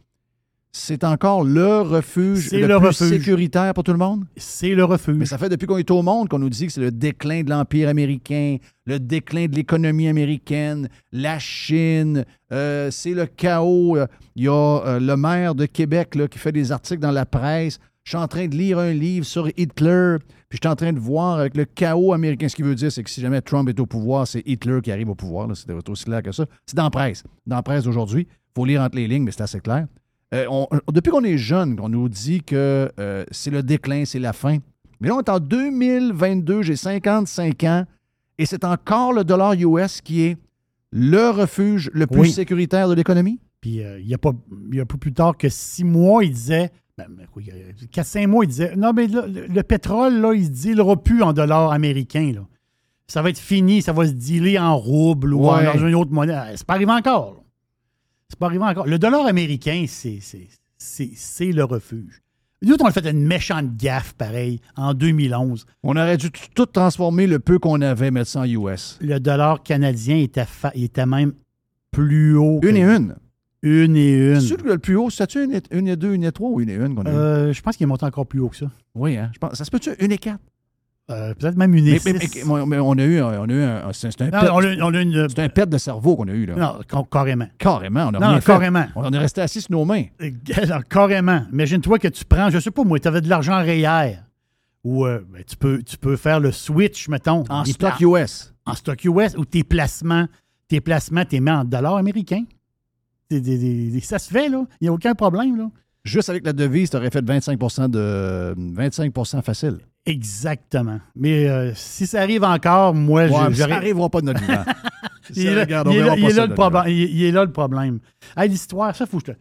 c'est encore le refuge le, le plus refuge. sécuritaire pour tout le monde? C'est le refuge. Mais ça fait depuis qu'on est au monde qu'on nous dit que c'est le déclin de l'Empire américain, le déclin de l'économie américaine, la Chine, euh, c'est le chaos. Il y a euh, le maire de Québec là, qui fait des articles dans la presse. Je suis en train de lire un livre sur Hitler, puis je suis en train de voir avec le chaos américain. Ce qui veut dire, c'est que si jamais Trump est au pouvoir, c'est Hitler qui arrive au pouvoir. C'est aussi clair que ça. C'est dans la presse. Dans la presse d'aujourd'hui. Il faut lire entre les lignes, mais c'est assez clair. Euh, on- depuis qu'on est jeune, qu'on nous dit que euh, c'est le déclin, c'est la fin. Mais là, on est en 2022, j'ai 55 ans, et c'est encore le dollar US qui est le refuge le plus Oui. sécuritaire de l'économie? Puis euh, il n'y a, pas- il y a pas plus tard que six mois, il disait. Ben, ben, oui, quatre, cinq mois, il disait Non, mais là, le, le pétrole, là, il se dealera plus en dollars américains. Là. Ça va être fini, ça va se dealer en rouble ou en- dans une autre monnaie. Euh, C'est pas arrivé encore. C'est pas arrivé encore. Le dollar américain, c'est, c'est, c'est, c'est le refuge. Nous on a fait une méchante gaffe, pareil, en 2011. On aurait dû tout transformer le peu qu'on avait, mettre ça en US. Le dollar canadien était, fa- était même plus haut. que- Une et une. Une et une. C'est le plus haut, c'est-tu une, une et deux, une et trois ou une et une qu'on a eu? Euh, je pense qu'il est monté encore plus haut que ça. Oui, hein? Je pense, ça se peut-tu une et quatre? Euh, Peut-être même une et Mais, six. mais- on a eu, un- on a eu un, c'est un, un pet de cerveau qu'on a eu, là. Non, ca- carrément. Carrément, on a Non, fait. carrément. On est resté assis sur nos mains. Euh, non, carrément. Imagine-toi que tu prends, je sais pas moi, tu avais de l'argent REER. Ou euh, ben, tu, peux, tu peux faire le switch, mettons. En stock US. En stock US, ou tes placements, tes placements, tu les mets en dollars américains. Des- des- des- des- ça se fait, là. Il n'y a aucun problème, là. Juste avec la devise, tu aurais fait 25 de 25 facile. Exactement. Mais euh, si ça arrive encore, moi, Ouais, je- ça n'arrivera pas de notre vivant. Il est là, regarde, on il est là- verra il pas est ça là de le problème. Il, il est là le problème. Hey, L'histoire, ça, faut que je te-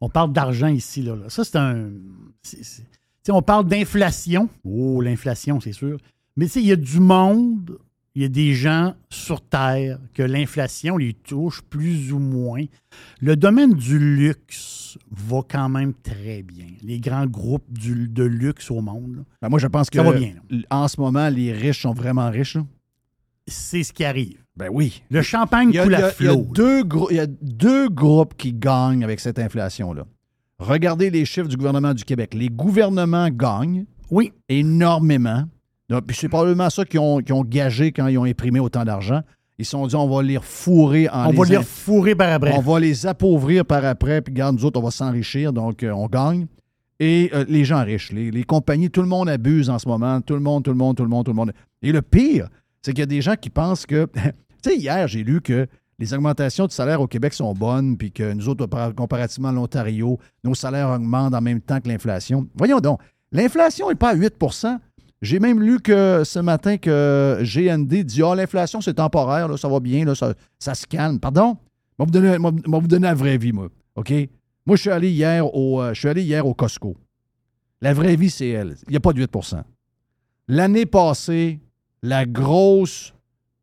On parle d'argent ici, là, là. Ça, c'est un. sais, on parle d'inflation. Oh, l'inflation, c'est sûr. Mais tu sais, il y a du monde, il y a des gens sur Terre que l'inflation les touche plus ou moins. Le domaine du luxe va quand même très bien. Les grands groupes du- de luxe au monde, Ben, moi, je pense que Ça va bien, en ce moment, les riches sont vraiment riches. c'est ce qui arrive. Ben oui. Le champagne coule à flot. il y a deux groupes qui gagnent avec cette inflation-là. Regardez les chiffres du gouvernement du Québec. Les gouvernements gagnent Oui. énormément. Donc, Puis c'est probablement ça qu'ils ont, qu'ils ont gagé quand ils ont imprimé autant d'argent. Ils se sont dit, on va les fourrer en On va les refourrer par après. on va les appauvrir par après, puis garde, nous autres, on va s'enrichir, donc euh, on gagne. Et euh, les gens riches, les, les compagnies, tout le monde abuse en ce moment. Tout le monde, tout le monde, tout le monde, tout le monde. Et le pire, c'est qu'il y a des gens qui pensent que. tu sais, hier, j'ai lu que les augmentations de salaire au Québec sont bonnes, puis que nous autres, par- comparativement à l'Ontario, nos salaires augmentent en même temps que l'inflation. Voyons donc, l'inflation n'est pas à 8 J'ai même lu que ce matin que GND dit Ah, l'inflation, c'est temporaire, là, ça va bien, là, ça, ça se calme. Pardon? Je vais vous donner, vous la vraie vie, moi. OK? Moi, je suis allé hier au, euh, je suis allé hier au Costco. La vraie vie, c'est elle. Il n'y a pas de 8% L'année passée, la grosse,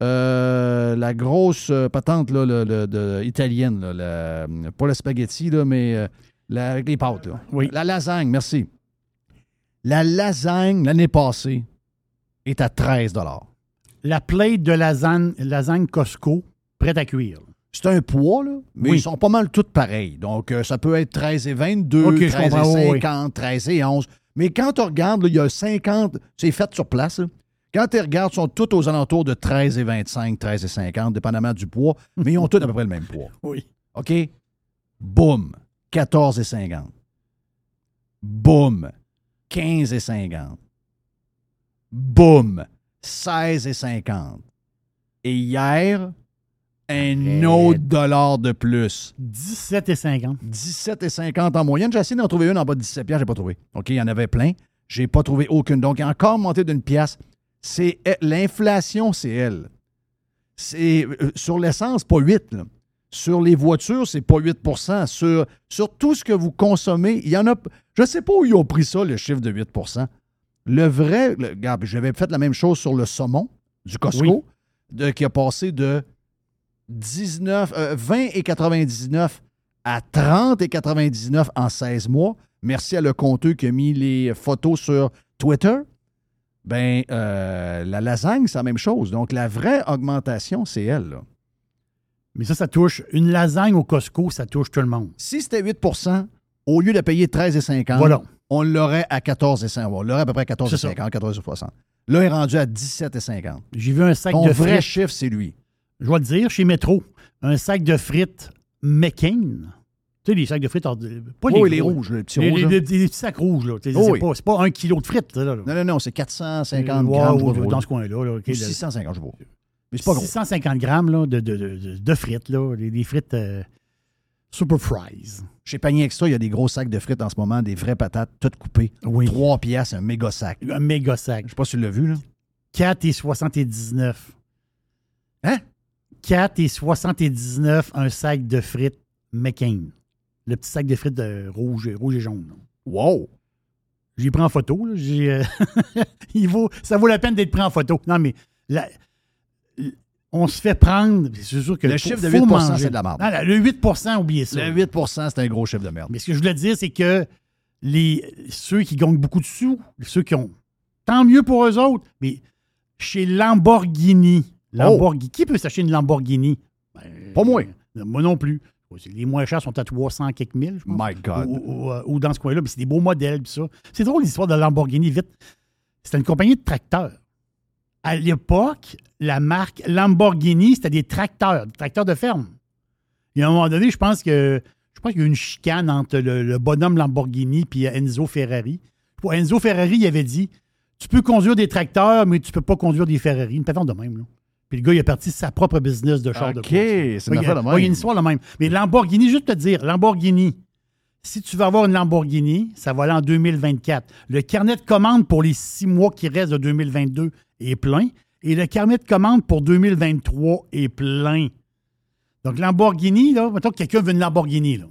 euh, la grosse euh, patente là, le- le- de- italienne, là, la- pas le spaghetti, là, mais euh, la- les pâtes. Là. Oui. La lasagne, merci. La lasagne, l'année passée, est à 13 La plate de lasagne, lasagne Costco, prête à cuire. C'est un poids, là, mais Oui. ils sont pas mal tous pareils. Donc, euh, ça peut être 13 et 22, Ok, je 13 et comprends, oui, oui. 50, 13 et 11. Mais quand on regarde, là, il y a 50, c'est fait sur place. là. Quand tu regardes, ils sont tous aux alentours de 13 et 25, 13 et 50, dépendamment du poids, mais ils ont tous à peu près le même poids. Oui. OK? Boum, 14 et 50. Boum, 15 et 50. Boum, 16 et 50. Et hier, un autre dollar de plus. 17 et 50. 17 et 50 en moyenne. J'ai essayé d'en trouver une en bas de 17 piastres, j'ai pas trouvé. OK, il y en avait plein. J'ai pas trouvé aucune. Donc, encore monté d'une pièce. C'est l'inflation, c'est elle. C'est euh, sur l'essence, pas 8. là. Sur les voitures, c'est pas 8 sur, sur tout ce que vous consommez, il y en a. Je sais pas où ils ont pris ça, le chiffre de 8% Le vrai, le, regarde, j'avais fait la même chose sur le saumon du Costco, Oui. de- qui a passé de 19, euh, 20 et 99 à 30 et 99 en 16 mois. Merci à le compteux qui a mis les photos sur Twitter. Ben, euh, la lasagne, c'est la même chose. Donc, la vraie augmentation, c'est elle. là. Mais ça, ça touche. Une lasagne au Costco, ça touche tout le monde. Si c'était 8 au lieu de payer 13,50 Voilà. on l'aurait à 14,50 On l'aurait à peu près à C'est ça. 14,50 14,60 Là, il est rendu à 17,50 J'ai vu un sac Ton de vrai frites. chiffre, c'est lui. Je vais le dire, chez Métro, un sac de frites McCain. Tu sais, les sacs de frites, pas Oh, les rouges, les petits Les, rouges. les- là. les- les petits sacs rouges, là. Oh, c'est oui. pas, c'est pas un kilo de frites, là. là. Non, non, non, c'est 450 Ouais, grammes. je ou- vois ou trop. dans ce coin-là. Là, ok, Ou de- 650, je vois. Mais c'est pas gros. 650 grammes là, de, de, de, de frites, là, des, des frites euh, Super Fries. Chez Panier Extra, il y a des gros sacs de frites en ce moment, des vraies patates, toutes coupées. Oui. 3 piastres, un méga sac. Un méga sac. Je sais pas si tu l'as vu, là. 4,79. Hein? 4,79 un sac de frites McCain. Le petit sac de frites de rouge, rouge et jaune. là. Wow! J'ai pris en photo. là. Euh, il vaut, ça vaut la peine d'être pris en photo. Non, mais la- on se fait prendre. C'est sûr que Le chiffre de faut 8 manger. c'est de la merde. Non, non, le 8% oubliez ça. Le 8% c'est un gros chiffre de merde. Mais ce que je voulais dire, c'est que les, ceux qui gagnent beaucoup de sous, ceux qui ont. Tant mieux pour eux autres. Mais chez Lamborghini, Lamborghini qui peut s'acheter une Lamborghini? Ben, Pas moi. euh, Moi non plus. Les moins chers sont à 300 quelques mille, je pense. My God. Ou, ou- ou- ou dans ce coin-là, mais c'est des beaux modèles, ça. C'est drôle l'histoire de Lamborghini, vite. C'était une compagnie de tracteurs. À l'époque, la marque Lamborghini, c'était des tracteurs, des tracteurs de ferme. Et à un moment donné, je pense que je pense qu'il y a eu une chicane entre le, le bonhomme Lamborghini et Enzo Ferrari. Pour Enzo Ferrari, il avait dit Tu peux conduire des tracteurs, mais tu peux pas conduire des Ferrari. Une patente de même, là. Puis le gars, il a parti sa propre business de char de OK, course. c'est une affaire de même. oui, il y a une histoire de même. Mais Lamborghini, juste te dire, Lamborghini, si tu veux avoir une Lamborghini, ça va aller en 2024. Le carnet de commande pour les six mois qui restent de 2022 est plein. Et le carnet de commande pour 2023 est plein. Donc, Lamborghini, là, mettons que quelqu'un veut une Lamborghini, là.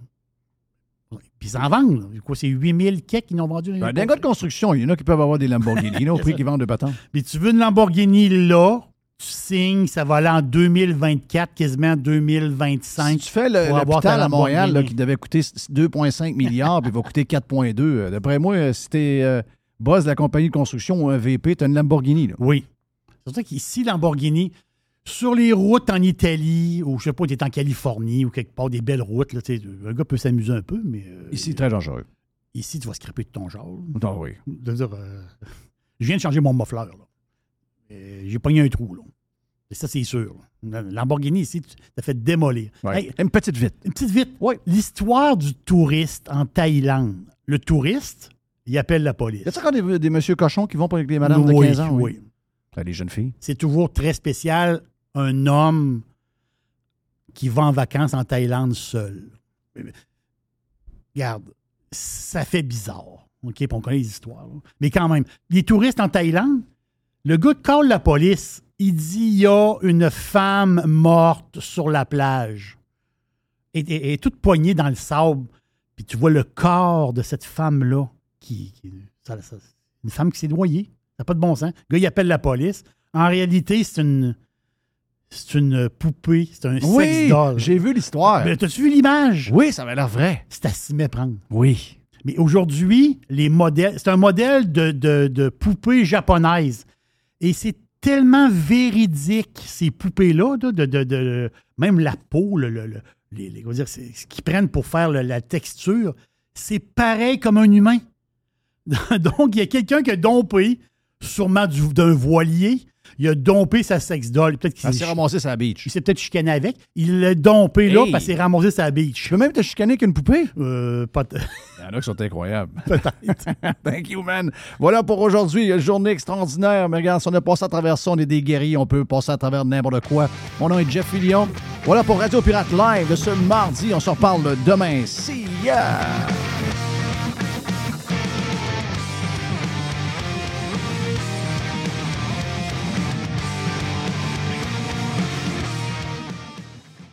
Puis ils en vendent. là. Quoi, c'est 8000 keks qu'ils ont vendu. Ben, D'un gars de construction, il y en a qui peuvent avoir des Lamborghini là, au prix qu'ils vendent de patente. Mais tu veux une Lamborghini là, tu signes, ça va aller en 2024, quasiment 2025. Si tu fais le- l'hôpital ta à Montréal là, qui devait coûter 2,5 milliards puis il va coûter 4,2, euh, d'après moi, euh, si t'es euh, boss de la compagnie de construction ou un VP, t'as une Lamborghini. Là. Oui. C'est pour ça qu'ici, Lamborghini, sur les routes en Italie, ou je sais pas, tu es en Californie, ou quelque part, des belles routes, là, tu un gars peut s'amuser un peu, mais euh, Ici, très dangereux. ici, tu vas scraper de ton genre. Ah oui. De dire, euh, je viens de changer mon muffler. là. Euh, J'ai pogné un trou. Là. Et ça, c'est sûr. La Lamborghini, ici, t'as fait démolir. Ouais. Hey, Une petite vite. une petite vite. Oui. L'histoire du touriste en Thaïlande. Le touriste, il appelle la police. Y a-t-il encore des, des monsieur cochons qui vont pour des madames de Oui, 15 ans? oui. Ah, les jeunes filles. C'est toujours très spécial, un homme qui va en vacances en Thaïlande seul. Regarde, ça fait bizarre. OK, puis on connaît les histoires. là. Mais quand même, les touristes en Thaïlande, le gars call la police. Il dit il y a une femme morte sur la plage. Et, et- et toute poignée dans le sable. Puis tu vois le corps de cette femme-là. Qui, qui- ça- ça- une femme qui s'est noyée. Ça n'a pas de bon sens. Le gars, il appelle la police. En réalité, c'est une. C'est une poupée. C'est un sex Oui, doll. j'ai vu l'histoire. Mais T'as-tu vu l'image? Oui, ça avait l'air vrai. C'est à s'y méprendre. Oui. Mais aujourd'hui, les modèles, c'est un modèle de, de, de poupée japonaise. Et c'est tellement véridique, ces poupées-là, là, de, même la peau, le, le- le- les, dire, ce qu'ils prennent pour faire la texture, c'est pareil comme un humain. Donc, il y a quelqu'un qui a dompé, sûrement du- d'un voilier, il a dompé sa sex doll. Peut-être qu'il s'est sur la beach. il s'est peut-être chicané avec. Il l'a dompé là parce qu'il s'est ramassé sa Je beach. peux même te chicaner qu'une poupée? Euh, pas t- Il y en a qui sont incroyables. peut-être. Thank you, man. Voilà pour aujourd'hui. Une journée extraordinaire. Mais regarde, si on a passé à travers ça, on est des guerriers. On peut passer à travers n'importe quoi. Mon nom est Jeff Fillion. Voilà pour Radio Pirate Live de ce mardi. On se reparle demain. See ya!